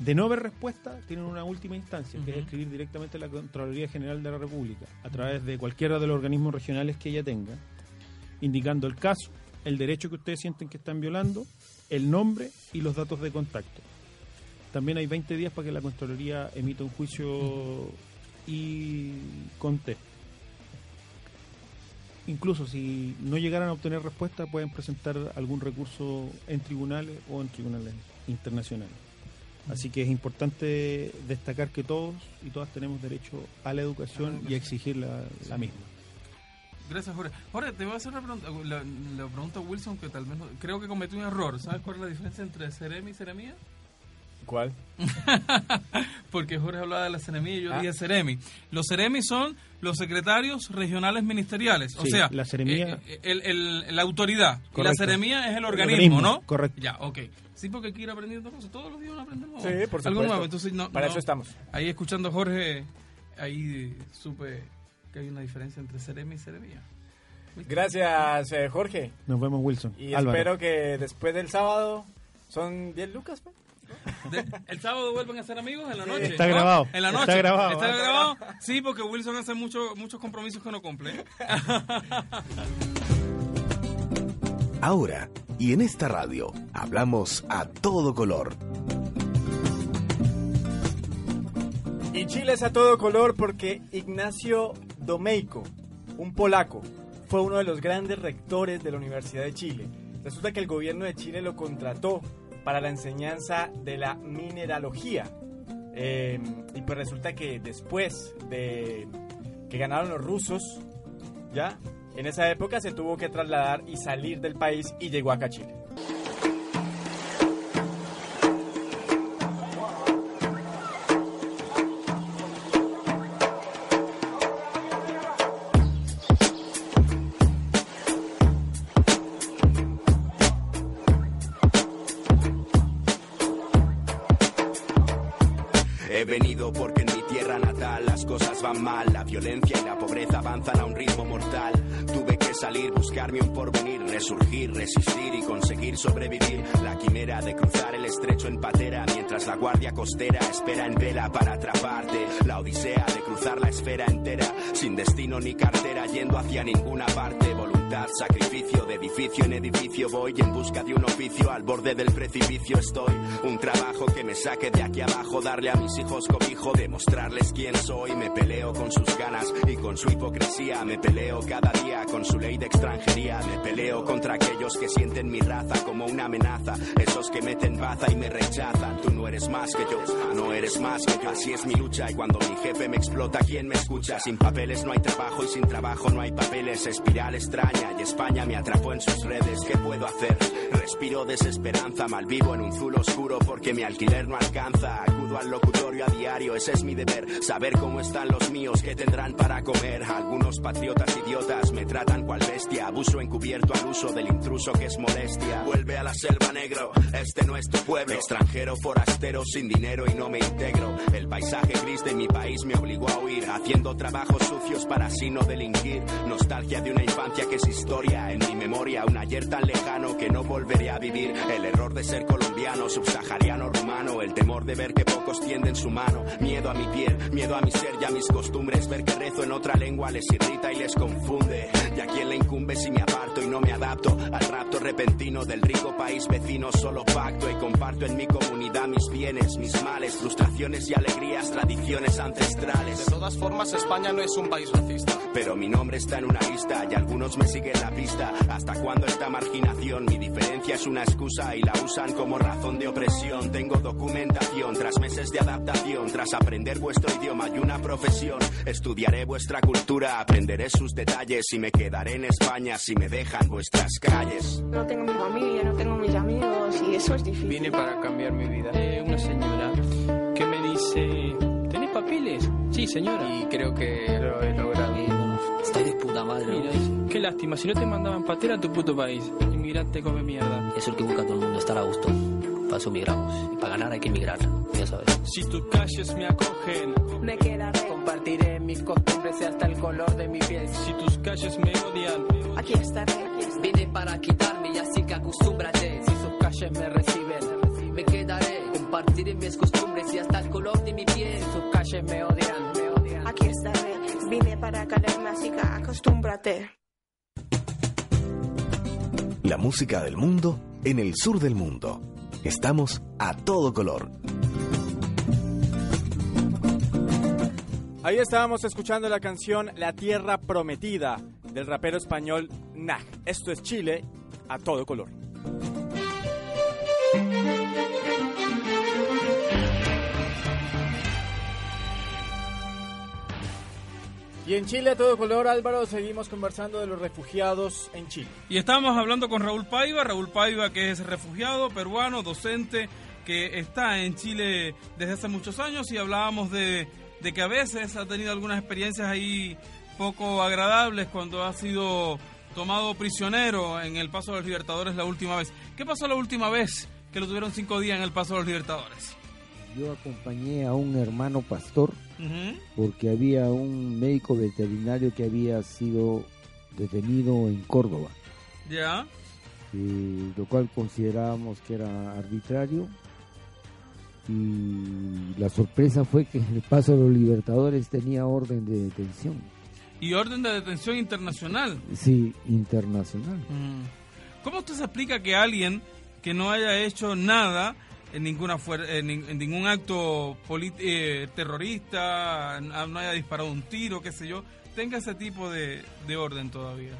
De no haber respuesta, tienen una última instancia, que es escribir directamente a la Contraloría General de la República, a través de cualquiera de los organismos regionales que ella tenga, indicando el caso, el derecho que ustedes sienten que están violando, el nombre y los datos de contacto. También hay 20 días para que la Contraloría emita un juicio y conteste. Incluso si no llegaran a obtener respuesta, pueden presentar algún recurso en tribunales o en tribunales internacionales. Así que es importante destacar que todos y todas tenemos derecho a la educación y a exigir la, misma. Gracias, Jorge. Jorge, te voy a hacer una pregunta. La, la pregunta a Wilson, que tal vez creo que cometí un error. ¿Sabes cuál es la diferencia entre Ceremi y Ceremía? ¿Cuál? Porque Jorge hablaba de la Ceremía y yo Ah. dije Ceremi. Los Ceremi son los secretarios regionales ministeriales. o Sí, sea, la seremía- eh, el- el- la autoridad. Y la Correcto. Ceremía es el El organismo, organismo, ¿no? correcto. Ya, ok. Sí, porque hay que ir aprendiendo cosas. Todos los días aprendemos Sí, por algo supuesto. nuevo. Entonces, no, Para no- eso estamos. Ahí escuchando a Jorge, ahí supe que hay una diferencia entre Ceremi y Ceremía. Gracias, eh, Jorge. Nos vemos, Wilson. Y Álvaro. espero que después del sábado son 10 lucas. pues. De- el sábado vuelven a ser amigos en la noche. Está ¿no? grabado, En la está noche. grabado. ¿Está grabado? Sí, porque Wilson hace mucho- muchos compromisos que no cumple. Ahora, y en esta radio, hablamos a todo color. Y Chile es a todo color porque Ignacio Domeico, un polaco, fue uno de los grandes rectores de la Universidad de Chile. Resulta que el gobierno de Chile lo contrató para la enseñanza de la mineralogía. Eh, y pues resulta que después de que ganaron los rusos, ya, en esa época se tuvo que trasladar y salir del país y llegó a Chile. Porque en mi tierra natal las cosas van mal, la violencia y la pobreza avanzan a un ritmo mortal. Tuve que salir, buscarme un porvenir, resurgir, resistir y conseguir sobrevivir. La quimera de cruzar el estrecho en patera mientras la guardia costera espera en vela para atraparte. La odisea de cruzar la esfera entera sin destino ni cartera yendo hacia ninguna parte. Sacrificio de edificio en edificio voy en busca de un oficio al borde del precipicio estoy. Un trabajo que me saque de aquí abajo, darle a mis hijos cobijo, demostrarles quién soy. Me peleo con sus ganas y con su hipocresía. Me peleo cada día con su ley de extranjería. Me peleo contra aquellos que sienten mi raza como una amenaza. Esos que meten baza y me rechazan. Tú no eres más que yo, no eres más que yo. Así es mi lucha y cuando mi jefe me explota, ¿quién me escucha? Sin papeles no hay trabajo y sin trabajo no hay papeles. Espiral extraña y España me atrapó en sus redes. ¿Qué puedo hacer? Respiro desesperanza, malvivo en un zulo oscuro porque mi alquiler no alcanza. Acudo al locutorio a diario, ese es mi deber. Saber cómo están los míos, qué tendrán para comer. Algunos patriotas idiotas me tratan cual bestia. Abuso encubierto al uso del intruso que es molestia. Vuelve a la selva negro, este no es tu pueblo. Extranjero, forastero, sin dinero y no me integro. El paisaje gris de mi país me obligó a huir, haciendo trabajos sucios para así no delinquir. Nostalgia de una infancia que historia en mi memoria. Un ayer tan lejano que no volveré a vivir. El error de ser colombiano, subsahariano, rumano. El temor de ver que pocos tienden su mano. Miedo a mi piel, miedo a mi ser y a mis costumbres. Ver que rezo en otra lengua les irrita y les confunde. Y a quién le incumbe si me aparto y no me adapto al rapto repentino del rico país vecino. Solo pacto y comparto en mi comunidad mis bienes, mis males, frustraciones y alegrías, tradiciones ancestrales. De todas formas, España no es un país racista. Pero mi nombre está en una lista y algunos me siguen la pista. ¿Hasta cuándo esta marginación? Mi diferencia es una excusa y la usan como razón de opresión. Tengo documentación tras meses de adaptación, tras aprender vuestro idioma y una profesión. Estudiaré vuestra cultura, aprenderé sus detalles y me quedaré en España si me dejan vuestras calles. No tengo mi familia, no tengo mis amigos y eso es difícil. Vine para cambiar mi vida. Eh, una señora que me dice, ¿tenés papeles? Sí, señora. Y creo que lo he logrado. Estoy de puta madre. Mira, qué lástima, si no te mandaban patera a tu puto país. Inmigrante come mierda. Es el que busca todo el mundo, estar a gusto. Para eso migramos. Y para ganar hay que emigrar, ya sabes. Si tus calles me acogen, Me quedaré. compartiré mis costumbres y hasta el color de mi piel. Si tus calles me odian, Aquí estaré, aquí estaré. Vine para quitarme y así que acostúmbrate. si sus calles me reciben, Me quedaré, compartiré mis costumbres y hasta el color de mi piel. sus calles me odian, me odian. Aquí estaré. Vine para caerme así que acostúmbrate. La música del mundo en el sur del mundo. Estamos a todo color. Ahí estábamos escuchando la canción La Tierra Prometida del rapero español Nag. Esto es Chile a todo color. Y en Chile a todo color, Álvaro, seguimos conversando de los refugiados en Chile. Y estamos hablando con Raúl Paiva, Raúl Paiva que es refugiado peruano, docente, que está en Chile desde hace muchos años y hablábamos de, de que a veces ha tenido algunas experiencias ahí poco agradables cuando ha sido tomado prisionero en el Paso de los Libertadores la última vez. ¿Qué pasó la última vez que lo tuvieron cinco días en el Paso de los Libertadores? Yo acompañé a un hermano pastor porque había un médico veterinario que había sido detenido en Córdoba, ¿Ya? eh, lo cual considerábamos que era arbitrario. Y la sorpresa fue que el Paso de los Libertadores tenía orden de detención, Y orden de detención internacional. sí, internacional. Mm. ¿Cómo usted se explica que alguien que no haya hecho nada en ninguna en, en ningún acto eh, terrorista, no haya disparado un tiro, qué sé yo, tenga ese tipo de, de orden todavía?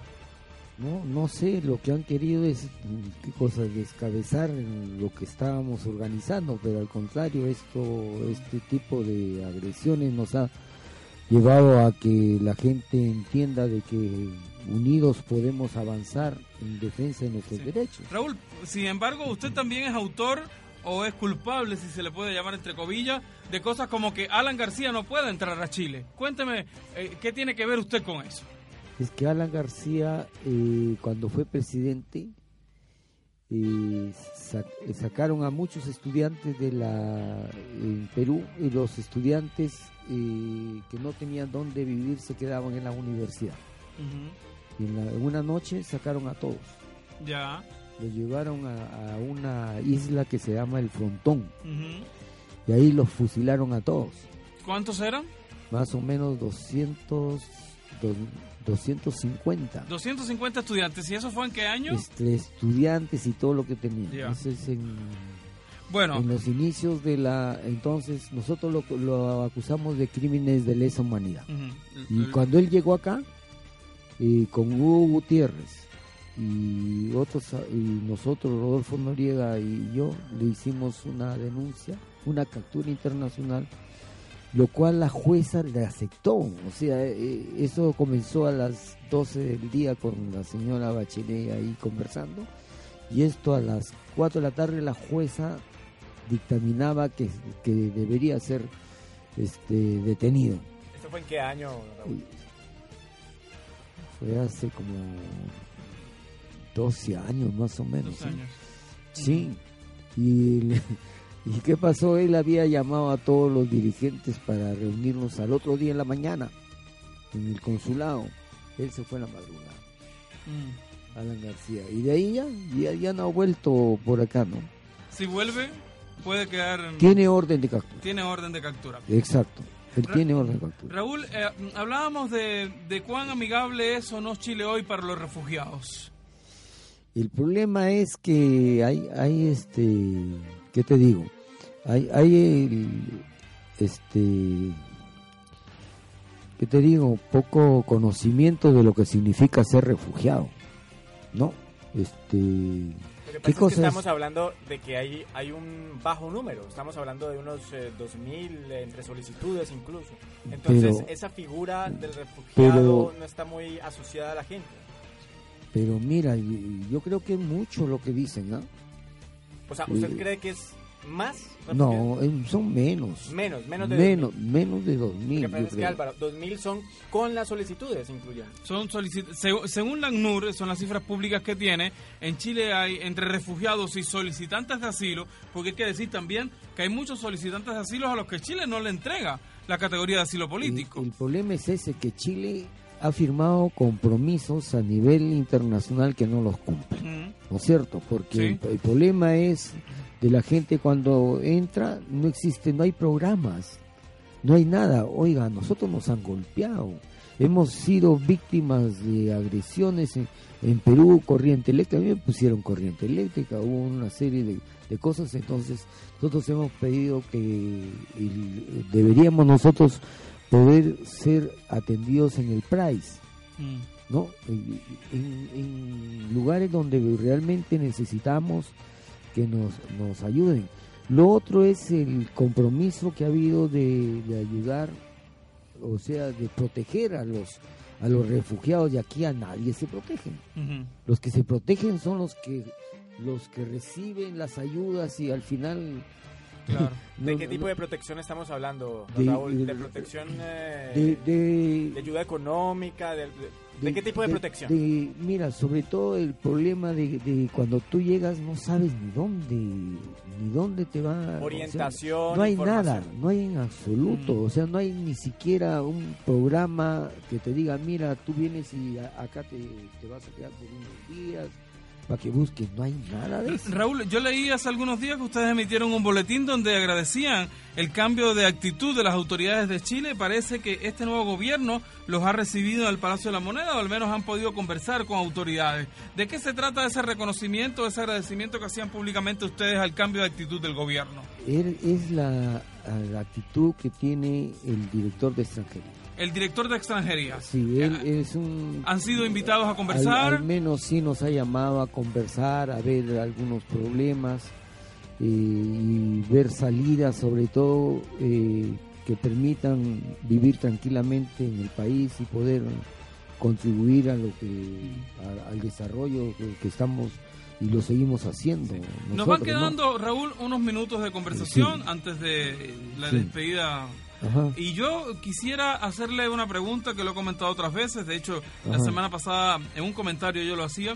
No, no sé, lo que han querido es, mm, qué cosa, descabezar en lo que estábamos organizando, pero al contrario, esto, este tipo de agresiones nos ha llevado a que la gente entienda de que unidos podemos avanzar en defensa de nuestros Sí. derechos. Raúl, sin embargo, usted también es autor o es culpable, si se le puede llamar entre comillas, de cosas como que Alan García no puede entrar a Chile. Cuénteme, eh, ¿qué tiene que ver usted con eso? Es que Alan García, eh, cuando fue presidente, eh, eh, sacaron a muchos estudiantes de la en Perú y los estudiantes que no tenían dónde vivir se quedaban en la universidad. Y en, la- en una noche sacaron a todos. Ya. Los llevaron a, a una isla que se llama el Frontón Ujú. y ahí los fusilaron a todos. ¿Cuántos eran? Más o menos 200, dos- 250 250 estudiantes. ¿Y eso fue en qué año? este, estudiantes y todo lo que tenían. Ya. Eso es en, Bueno. en los inicios de la... Entonces nosotros lo, lo acusamos de crímenes de lesa humanidad. Ujú. Y cuando él llegó acá, eh, con Hugo Gutiérrez y otros, y nosotros, Rodolfo Noriega y yo, le hicimos una denuncia, una captura internacional, lo cual la jueza le aceptó. O sea, eh, eso comenzó a las 12 del día con la señora Bachelet ahí conversando, y esto a las 4 de la tarde la jueza dictaminaba que, que debería ser este, detenido. ¿Esto fue en qué año, Raúl? Fue hace como 12 años más o menos. 12 ¿sí? años. Sí. Y, le- ¿Y qué pasó? Él había llamado a todos los dirigentes para reunirnos al otro día en la mañana en el consulado. Él se fue en la madrugada, Mm. Alan García. Y de ahí ya, ya, ya no ha vuelto por acá, ¿no? Si vuelve, puede quedar. en- Tiene orden de captura. Tiene orden de captura. Exacto. Él Ra- tiene orden de captura. Raúl, eh, hablábamos de, de cuán amigable es o no Chile hoy para los refugiados. El problema es que hay, hay este, ¿qué te digo? Hay, hay el, este, ¿qué te digo? Poco conocimiento de lo que significa ser refugiado, ¿no? Este, ¿qué es estamos es? hablando de que hay, hay un bajo número, estamos hablando de unos eh, 2.000 eh, entre solicitudes incluso. Entonces, Pero- esa figura del refugiado pero- no está muy asociada a la gente. Pero mira, y- yo creo que es mucho lo que dicen, ¿no? O sea, ¿usted Eh, cree que es más? No, eh, son menos. Menos, menos de menos, menos de dos mil. Lo que pasa yo es que creo. Álvaro, 2.000 son con las solicitudes incluyendo. Son solicit- seg- según la ACNUR, son las cifras públicas que tiene, en Chile hay entre refugiados y solicitantes de asilo, porque hay que decir también que hay muchos solicitantes de asilo a los que Chile no le entrega la categoría de asilo político. El problema es ese, que Chile ha firmado compromisos a nivel internacional que no los cumple, Mm. ¿no es cierto? Porque Sí. el, el problema es de la gente cuando entra, no existe, no hay programas, no hay nada. Oiga, nosotros nos han golpeado, hemos sido víctimas de agresiones en, en Perú, corriente eléctrica, a mí me pusieron corriente eléctrica, hubo una serie de, de cosas, entonces nosotros hemos pedido que el- deberíamos nosotros poder ser atendidos en el price, Mm. ¿no? En, en- en lugares donde realmente necesitamos que nos, nos ayuden. Lo otro es el compromiso que ha habido de, de ayudar, o sea, de proteger a los a los refugiados y aquí a nadie se protegen. Los que se protegen son los que los que reciben las ayudas y al final Claro. ¿De no- qué tipo no- de protección estamos hablando, De- Raúl? ¿De protección eh, de, de- de ayuda económica? ¿De, qué tipo de, protección? mira, sobre todo el problema de, cuando tú llegas no sabes ni dónde, ni dónde te va. o sea, Orientación, no hay nada, no hay en absoluto. Mm. O sea, no hay ni siquiera un programa que te diga, mira, tú vienes y a- acá te, te vas a quedar por unos días para que busques. No hay nada de eso. Raúl, yo leí hace algunos días que ustedes emitieron un boletín donde agradecían el cambio de actitud de las autoridades de Chile. Parece que este nuevo gobierno los ha recibido en el Palacio de la Moneda o al menos han podido conversar con autoridades. ¿De qué se trata ese reconocimiento, ese agradecimiento que hacían públicamente ustedes al cambio de actitud del gobierno? Es la, la actitud que tiene el director de extranjería. El director de extranjería. Sí, él es un... ¿Han sido invitados a Al, conversar? al menos sí nos ha llamado a conversar, a ver algunos problemas eh, y ver salidas, sobre todo eh, que permitan vivir tranquilamente en el país y poder contribuir a lo que a- al desarrollo que, que estamos y lo seguimos haciendo. Nos nosotros, van ¿no? quedando, Raúl, unos minutos de conversación Sí. antes de la Sí. despedida. Ajá. Y yo quisiera hacerle una pregunta que lo he comentado otras veces. De hecho, la Ajá. semana pasada en un comentario yo lo hacía.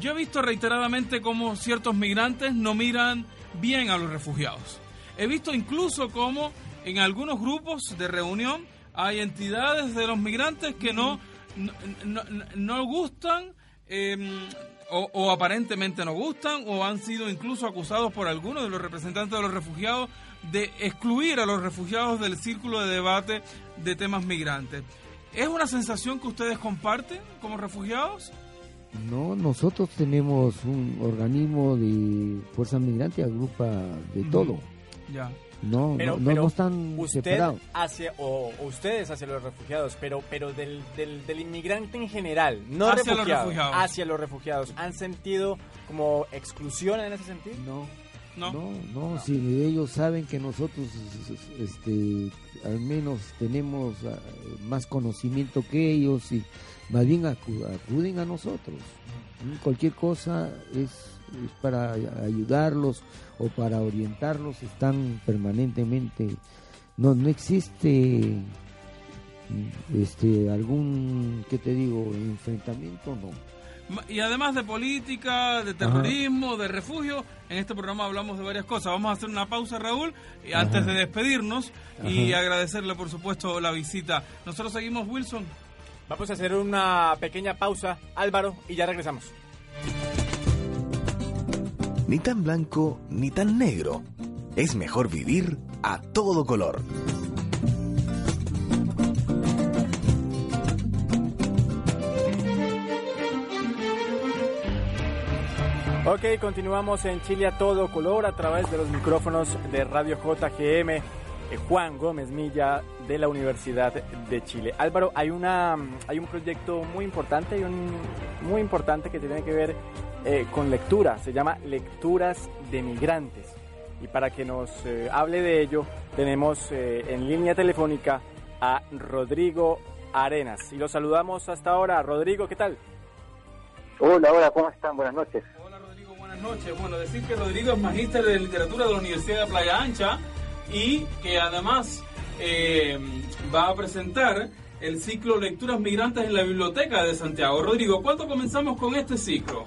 Yo he visto reiteradamente cómo ciertos migrantes no miran bien a los refugiados. He visto incluso cómo en algunos grupos de reunión hay entidades de los migrantes que no, no, no- no gustan eh, o, o aparentemente no gustan o han sido incluso acusados por algunos de los representantes de los refugiados de excluir a los refugiados del círculo de debate de temas migrantes. ¿Es una sensación que ustedes comparten como refugiados? No, nosotros tenemos un organismo de fuerza migrante, agrupa de todo. Ya. No, Pero, no, pero no están usted separados. hacia, o, o ustedes hacia los refugiados, pero, pero del, del, del inmigrante en general, no Hacia los refugiados, refugiados. hacia los refugiados, ¿han sentido como exclusión en ese sentido? No. No. No, no, si ellos saben que nosotros este, al menos tenemos ah, más conocimiento que ellos y más bien acu- acuden a nosotros. Cualquier cosa es, es para ayudarlos o para orientarlos, están permanentemente. No, no existe este algún, ¿qué te digo?, enfrentamiento, no. Y además de política, de terrorismo, de refugio, en este programa hablamos de varias cosas. Vamos a hacer una pausa, Raúl, Ajá. antes de despedirnos y agradecerle, por supuesto, la visita. Nosotros seguimos, Wilson. Vamos a hacer una pequeña pausa, Álvaro, y ya regresamos. Ni tan blanco ni tan negro. Es mejor vivir a todo color. Ok, continuamos en Chile a todo color a través de los micrófonos de Radio JGM. eh, Juan Gómez Milla de la Universidad de Chile. Álvaro, hay una hay un proyecto muy importante un muy importante que tiene que ver eh, con lectura. Se llama Lecturas de Migrantes. Y para que nos eh, hable de ello, tenemos eh, en línea telefónica a Rodrigo Arenas. Y lo saludamos hasta ahora. Rodrigo, ¿qué tal? Hola, hola, ¿cómo están? Buenas noches. Buenas noches. Bueno, decir que Rodrigo es magíster de literatura de la Universidad de Playa Ancha y que además eh, va a presentar el ciclo Lecturas Migrantes en la Biblioteca de Santiago. Rodrigo, ¿cuándo comenzamos con este ciclo?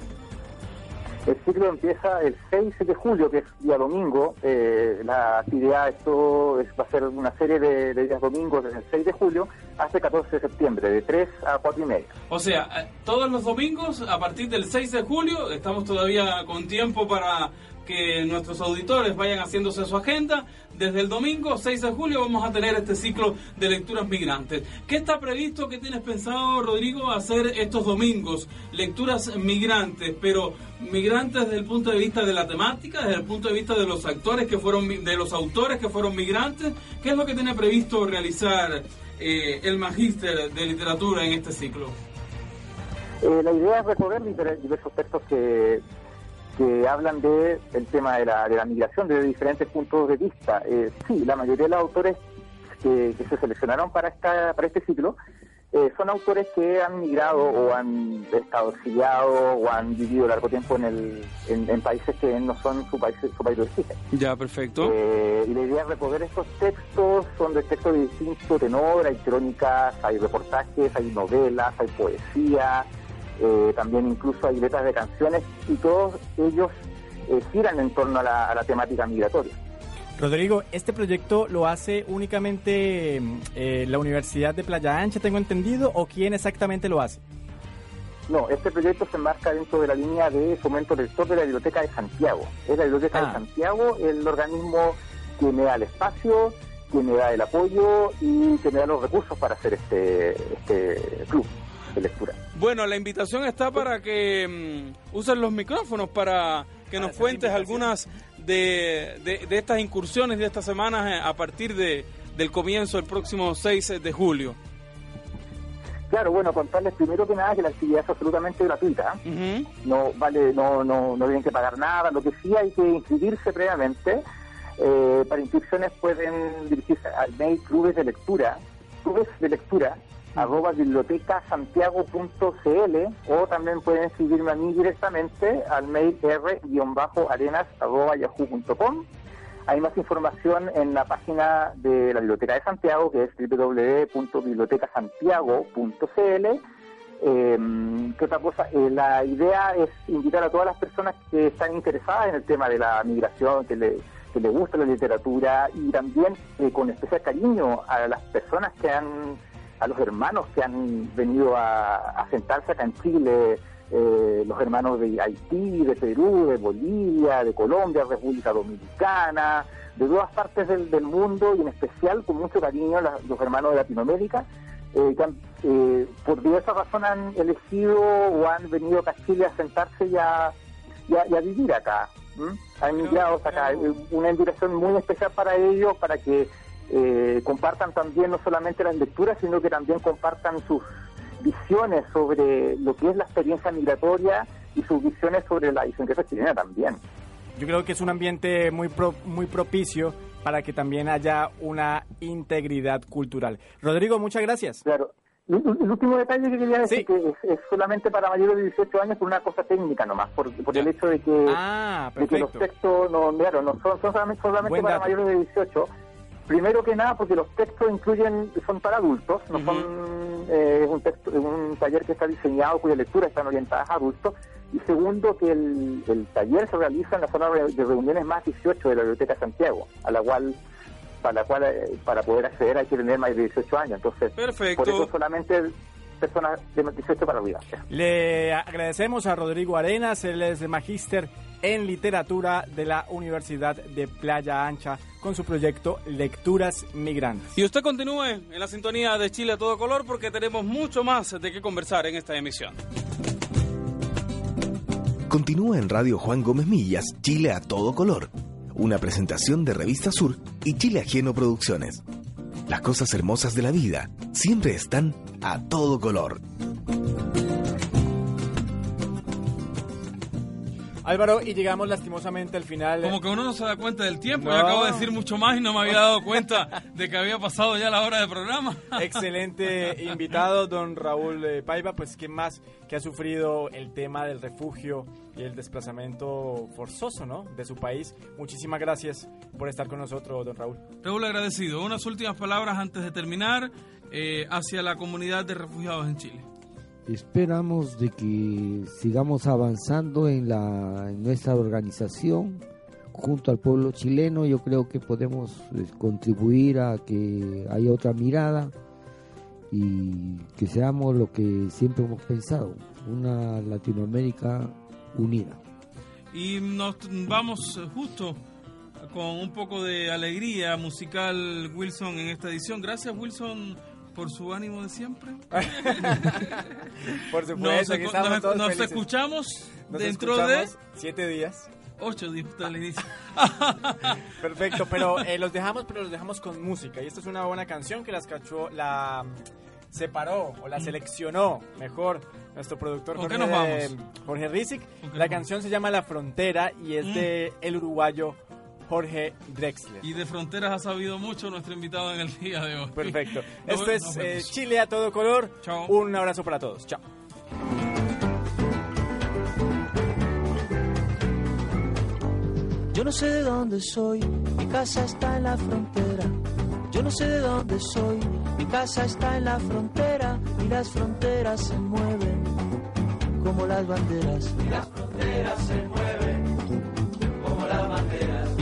El ciclo empieza el 6 de julio, que es día domingo. Eh, la actividad esto es- va a ser una serie de, días domingos desde el 6 de julio hasta el 14 de septiembre, de 3 a 4 y media. O sea, eh, todos los domingos a partir del 6 de julio, estamos todavía con tiempo para que nuestros auditores vayan haciéndose su agenda. Desde el domingo 6 de julio vamos a tener este ciclo de lecturas migrantes. ¿Qué está previsto, qué tienes pensado, Rodrigo, hacer estos domingos? Lecturas migrantes, pero migrantes desde el punto de vista de la temática, desde el punto de vista de los actores que fueron, de los autores que fueron migrantes. ¿Qué es lo que tiene previsto realizar eh, el magíster de literatura en este ciclo? Eh, la idea es recorrer diver- diversos textos que, que hablan de el tema de la, de la migración desde diferentes puntos de vista. Eh, sí, la mayoría de los autores que, que se seleccionaron para, esta, para este ciclo eh, son autores que han migrado o han estado exiliados o han vivido largo tiempo en, el, en, en países que no son su país, su país de origen. Ya, perfecto. Eh, y la idea es recorrer estos textos, son de textos de distinto tenor, hay crónicas, hay reportajes, hay novelas, hay poesía, eh, también incluso hay letras de canciones y todos ellos giran en torno a la, a la temática migratoria. Rodrigo, este proyecto lo hace únicamente eh, la Universidad de Playa Ancha, tengo entendido, o quién exactamente lo hace? No, este proyecto se enmarca dentro de la línea de fomento lector de la Biblioteca de Santiago. Es la Biblioteca Ah. de Santiago el organismo que me da el espacio, que me da el apoyo y que me da los recursos para hacer este, este club de lectura. Bueno, la invitación está para que mm, usen los micrófonos para que nos cuentes algunas de, de- de estas incursiones de estas semanas eh, a partir de, del comienzo el próximo 6 de julio. Claro, bueno, contarles primero que nada que la actividad es absolutamente gratuita. No vale, no, no, no tienen que pagar nada. Lo que sí hay que inscribirse previamente. Eh, para inscripciones pueden dirigirse al mail clubes de lectura, clubes de lectura, arroba bibliotecasantiago.cl o también pueden escribirme a mí directamente al mail r-arenas arroba yahoo.com. Hay más información en la página de la Biblioteca de Santiago, que es www.bibliotecasantiago.cl. Eh, ¿Qué otra cosa? Eh, la idea es invitar a todas las personas que están interesadas en el tema de la migración, que le, que le gusta la literatura y también eh, con especial cariño a las personas que han, a los hermanos que han venido a, a sentarse acá en Chile, eh, los hermanos de Haití, de Perú, de Bolivia, de Colombia, República Dominicana, de todas partes del, del mundo y en especial con mucho cariño la- los hermanos de Latinoamérica, eh, que han, eh, por diversas razones han elegido o han venido acá a Chile a sentarse y a, y a- y a vivir acá. ¿m? Han migrado acá. Una invitación muy especial para ellos, para que eh, compartan también no solamente las lecturas, sino que también compartan sus visiones sobre lo que es la experiencia migratoria y sus visiones sobre la idiosincrasia chilena también. Yo creo que es un ambiente muy, pro- muy propicio para que también haya una integridad cultural. Rodrigo, muchas gracias. Claro. El, el último detalle que quería decir que es, es solamente para mayores de 18 años por una cosa técnica nomás, por, por el hecho de que, Ah, de que los textos no, claro, no son, son solamente, para mayores de 18. Primero que nada porque los textos incluyen son para adultos, no son eh, un texto, un taller que está diseñado cuya lectura están orientadas a adultos. Y segundo que el, el taller se realiza en la zona de de reuniones más 18 de la Biblioteca Santiago, a la cual para la cual eh, para poder acceder hay que tener más de 18 años. Entonces, Perfecto. por eso solamente personas de 18 para arriba. Le agradecemos a Rodrigo Arenas, él es magíster en literatura de la Universidad de Playa Ancha con su proyecto Lecturas Migrantes. Y usted continúe en la sintonía de Chile a todo color porque tenemos mucho más de qué conversar en esta emisión. Continúa en Radio Juan Gómez Millas, Chile a todo color. Una presentación de Revista Sur y Chile Ajeno Producciones. Las cosas hermosas de la vida siempre están a todo color. Álvaro, y llegamos lastimosamente al final. Como que uno no se da cuenta del tiempo. No. Yo acabo de decir mucho más y no me había dado cuenta de que había pasado ya la hora de programa. Excelente invitado, don Raúl eh, Paiva, pues quien más que ha sufrido el tema del refugio y el desplazamiento forzoso, ¿no? De su país. Muchísimas gracias por estar con nosotros, don Raúl. Raúl, agradecido. Unas últimas palabras antes de terminar eh, hacia la comunidad de refugiados en Chile. Esperamos de que sigamos avanzando en, la, en nuestra organización junto al pueblo chileno. Yo creo que podemos eh, contribuir a que haya otra mirada y que seamos lo que siempre hemos pensado, una Latinoamérica unida. Y nos vamos eh, justo con un poco de alegría musical, Wilson, en esta edición. Gracias, Wilson, por su ánimo de siempre. Por supuesto, Nos, todos escuchamos Nos dentro escuchamos siete días. de ocho días al inicio. Perfecto, pero eh, los dejamos, pero los dejamos con música. Y esta es una buena canción que las cachó, la mm, separó o la seleccionó mejor nuestro productor ¿Con Jorge, nos vamos? Jorge Rizik. ¿Con qué La canción se llama La Frontera y es Mm. de el uruguayo Jorge Drexler. Y de fronteras ha sabido mucho nuestro invitado en el día de hoy. Perfecto. Nos Esto es eh. Chile a todo color. Chao. Un abrazo para todos. Chao. Yo no sé de dónde soy, mi casa está en la frontera. Yo no sé de dónde soy, mi casa está en la frontera y las fronteras se mueven como las banderas. Y las fronteras se mueven.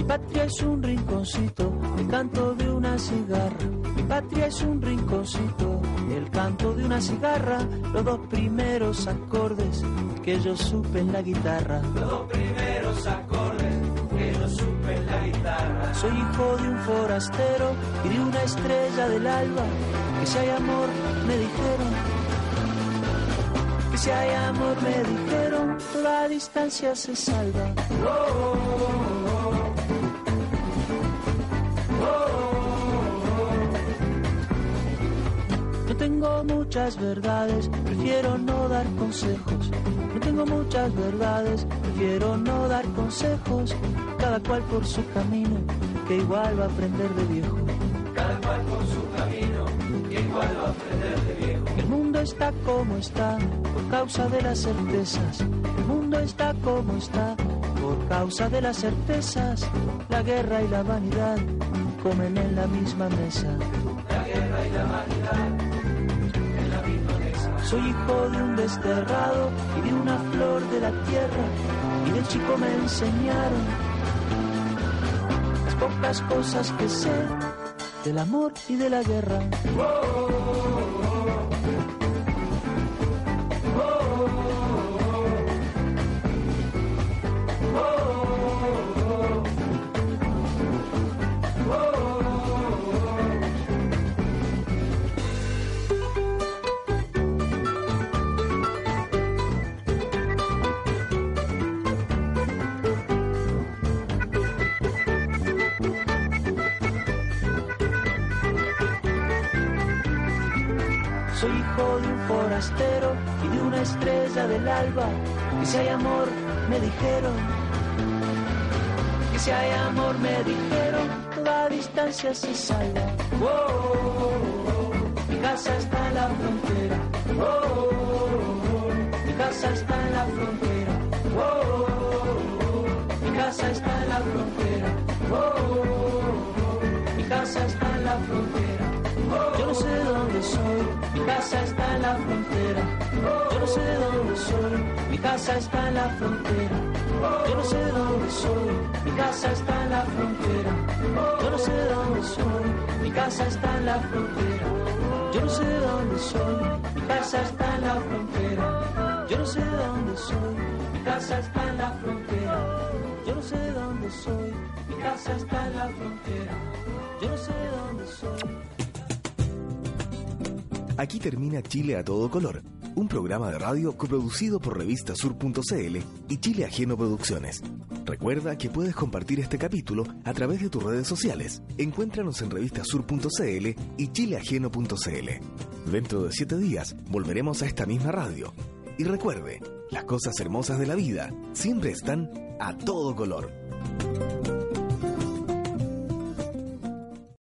Mi patria es un rinconcito, el canto de una cigarra. Mi patria es un rinconcito, el canto de una cigarra. Los dos primeros acordes que yo supe en la guitarra. Los dos primeros acordes que yo supe en la guitarra. Soy hijo de un forastero y de una estrella del alba. Que si hay amor, me dijeron. Que si hay amor, me dijeron, toda distancia se salva. Oh, oh, oh. Tengo muchas verdades, prefiero no dar consejos. No tengo muchas verdades, prefiero no dar consejos. Cada cual por su camino, que igual va a aprender de viejo. Cada cual por su camino, que igual va a aprender de viejo. El mundo está como está, por causa de las certezas. El mundo está como está, por causa de las certezas. La guerra y la vanidad comen en la misma mesa. La guerra y la vanidad Soy hijo de un desterrado y de una flor de la tierra. Y de chico me enseñaron las pocas cosas que sé del amor y de la guerra. Del alba. Que si hay amor, me dijeron. Que si hay amor, me dijeron. Toda distancia se salva. Oh, oh, oh. Mi casa está en la frontera. Oh. Mi casa está en la frontera. Oh. Mi casa está en la frontera. Oh. Mi casa está en la frontera. Yo no sé dónde soy, mi casa está frontera. Yo no sé dónde soy, mi casa está en la frontera. Yo no sé dónde soy, mi casa está en la frontera. Yo no sé dónde soy, mi casa está en la frontera. Yo no sé dónde soy, mi casa está en la frontera. Yo no sé dónde soy, mi casa está en la frontera. Yo no sé dónde soy, mi casa está en la frontera. Yo no sé dónde soy. Aquí termina Chile a todo color, un programa de radio coproducido por revistasur.cl y Chile Ajeno Producciones. Recuerda que puedes compartir este capítulo a través de tus redes sociales. Encuéntranos en revistasur.cl y chileajeno.cl. Dentro de siete días volveremos a esta misma radio. Y recuerde, las cosas hermosas de la vida siempre están a todo color.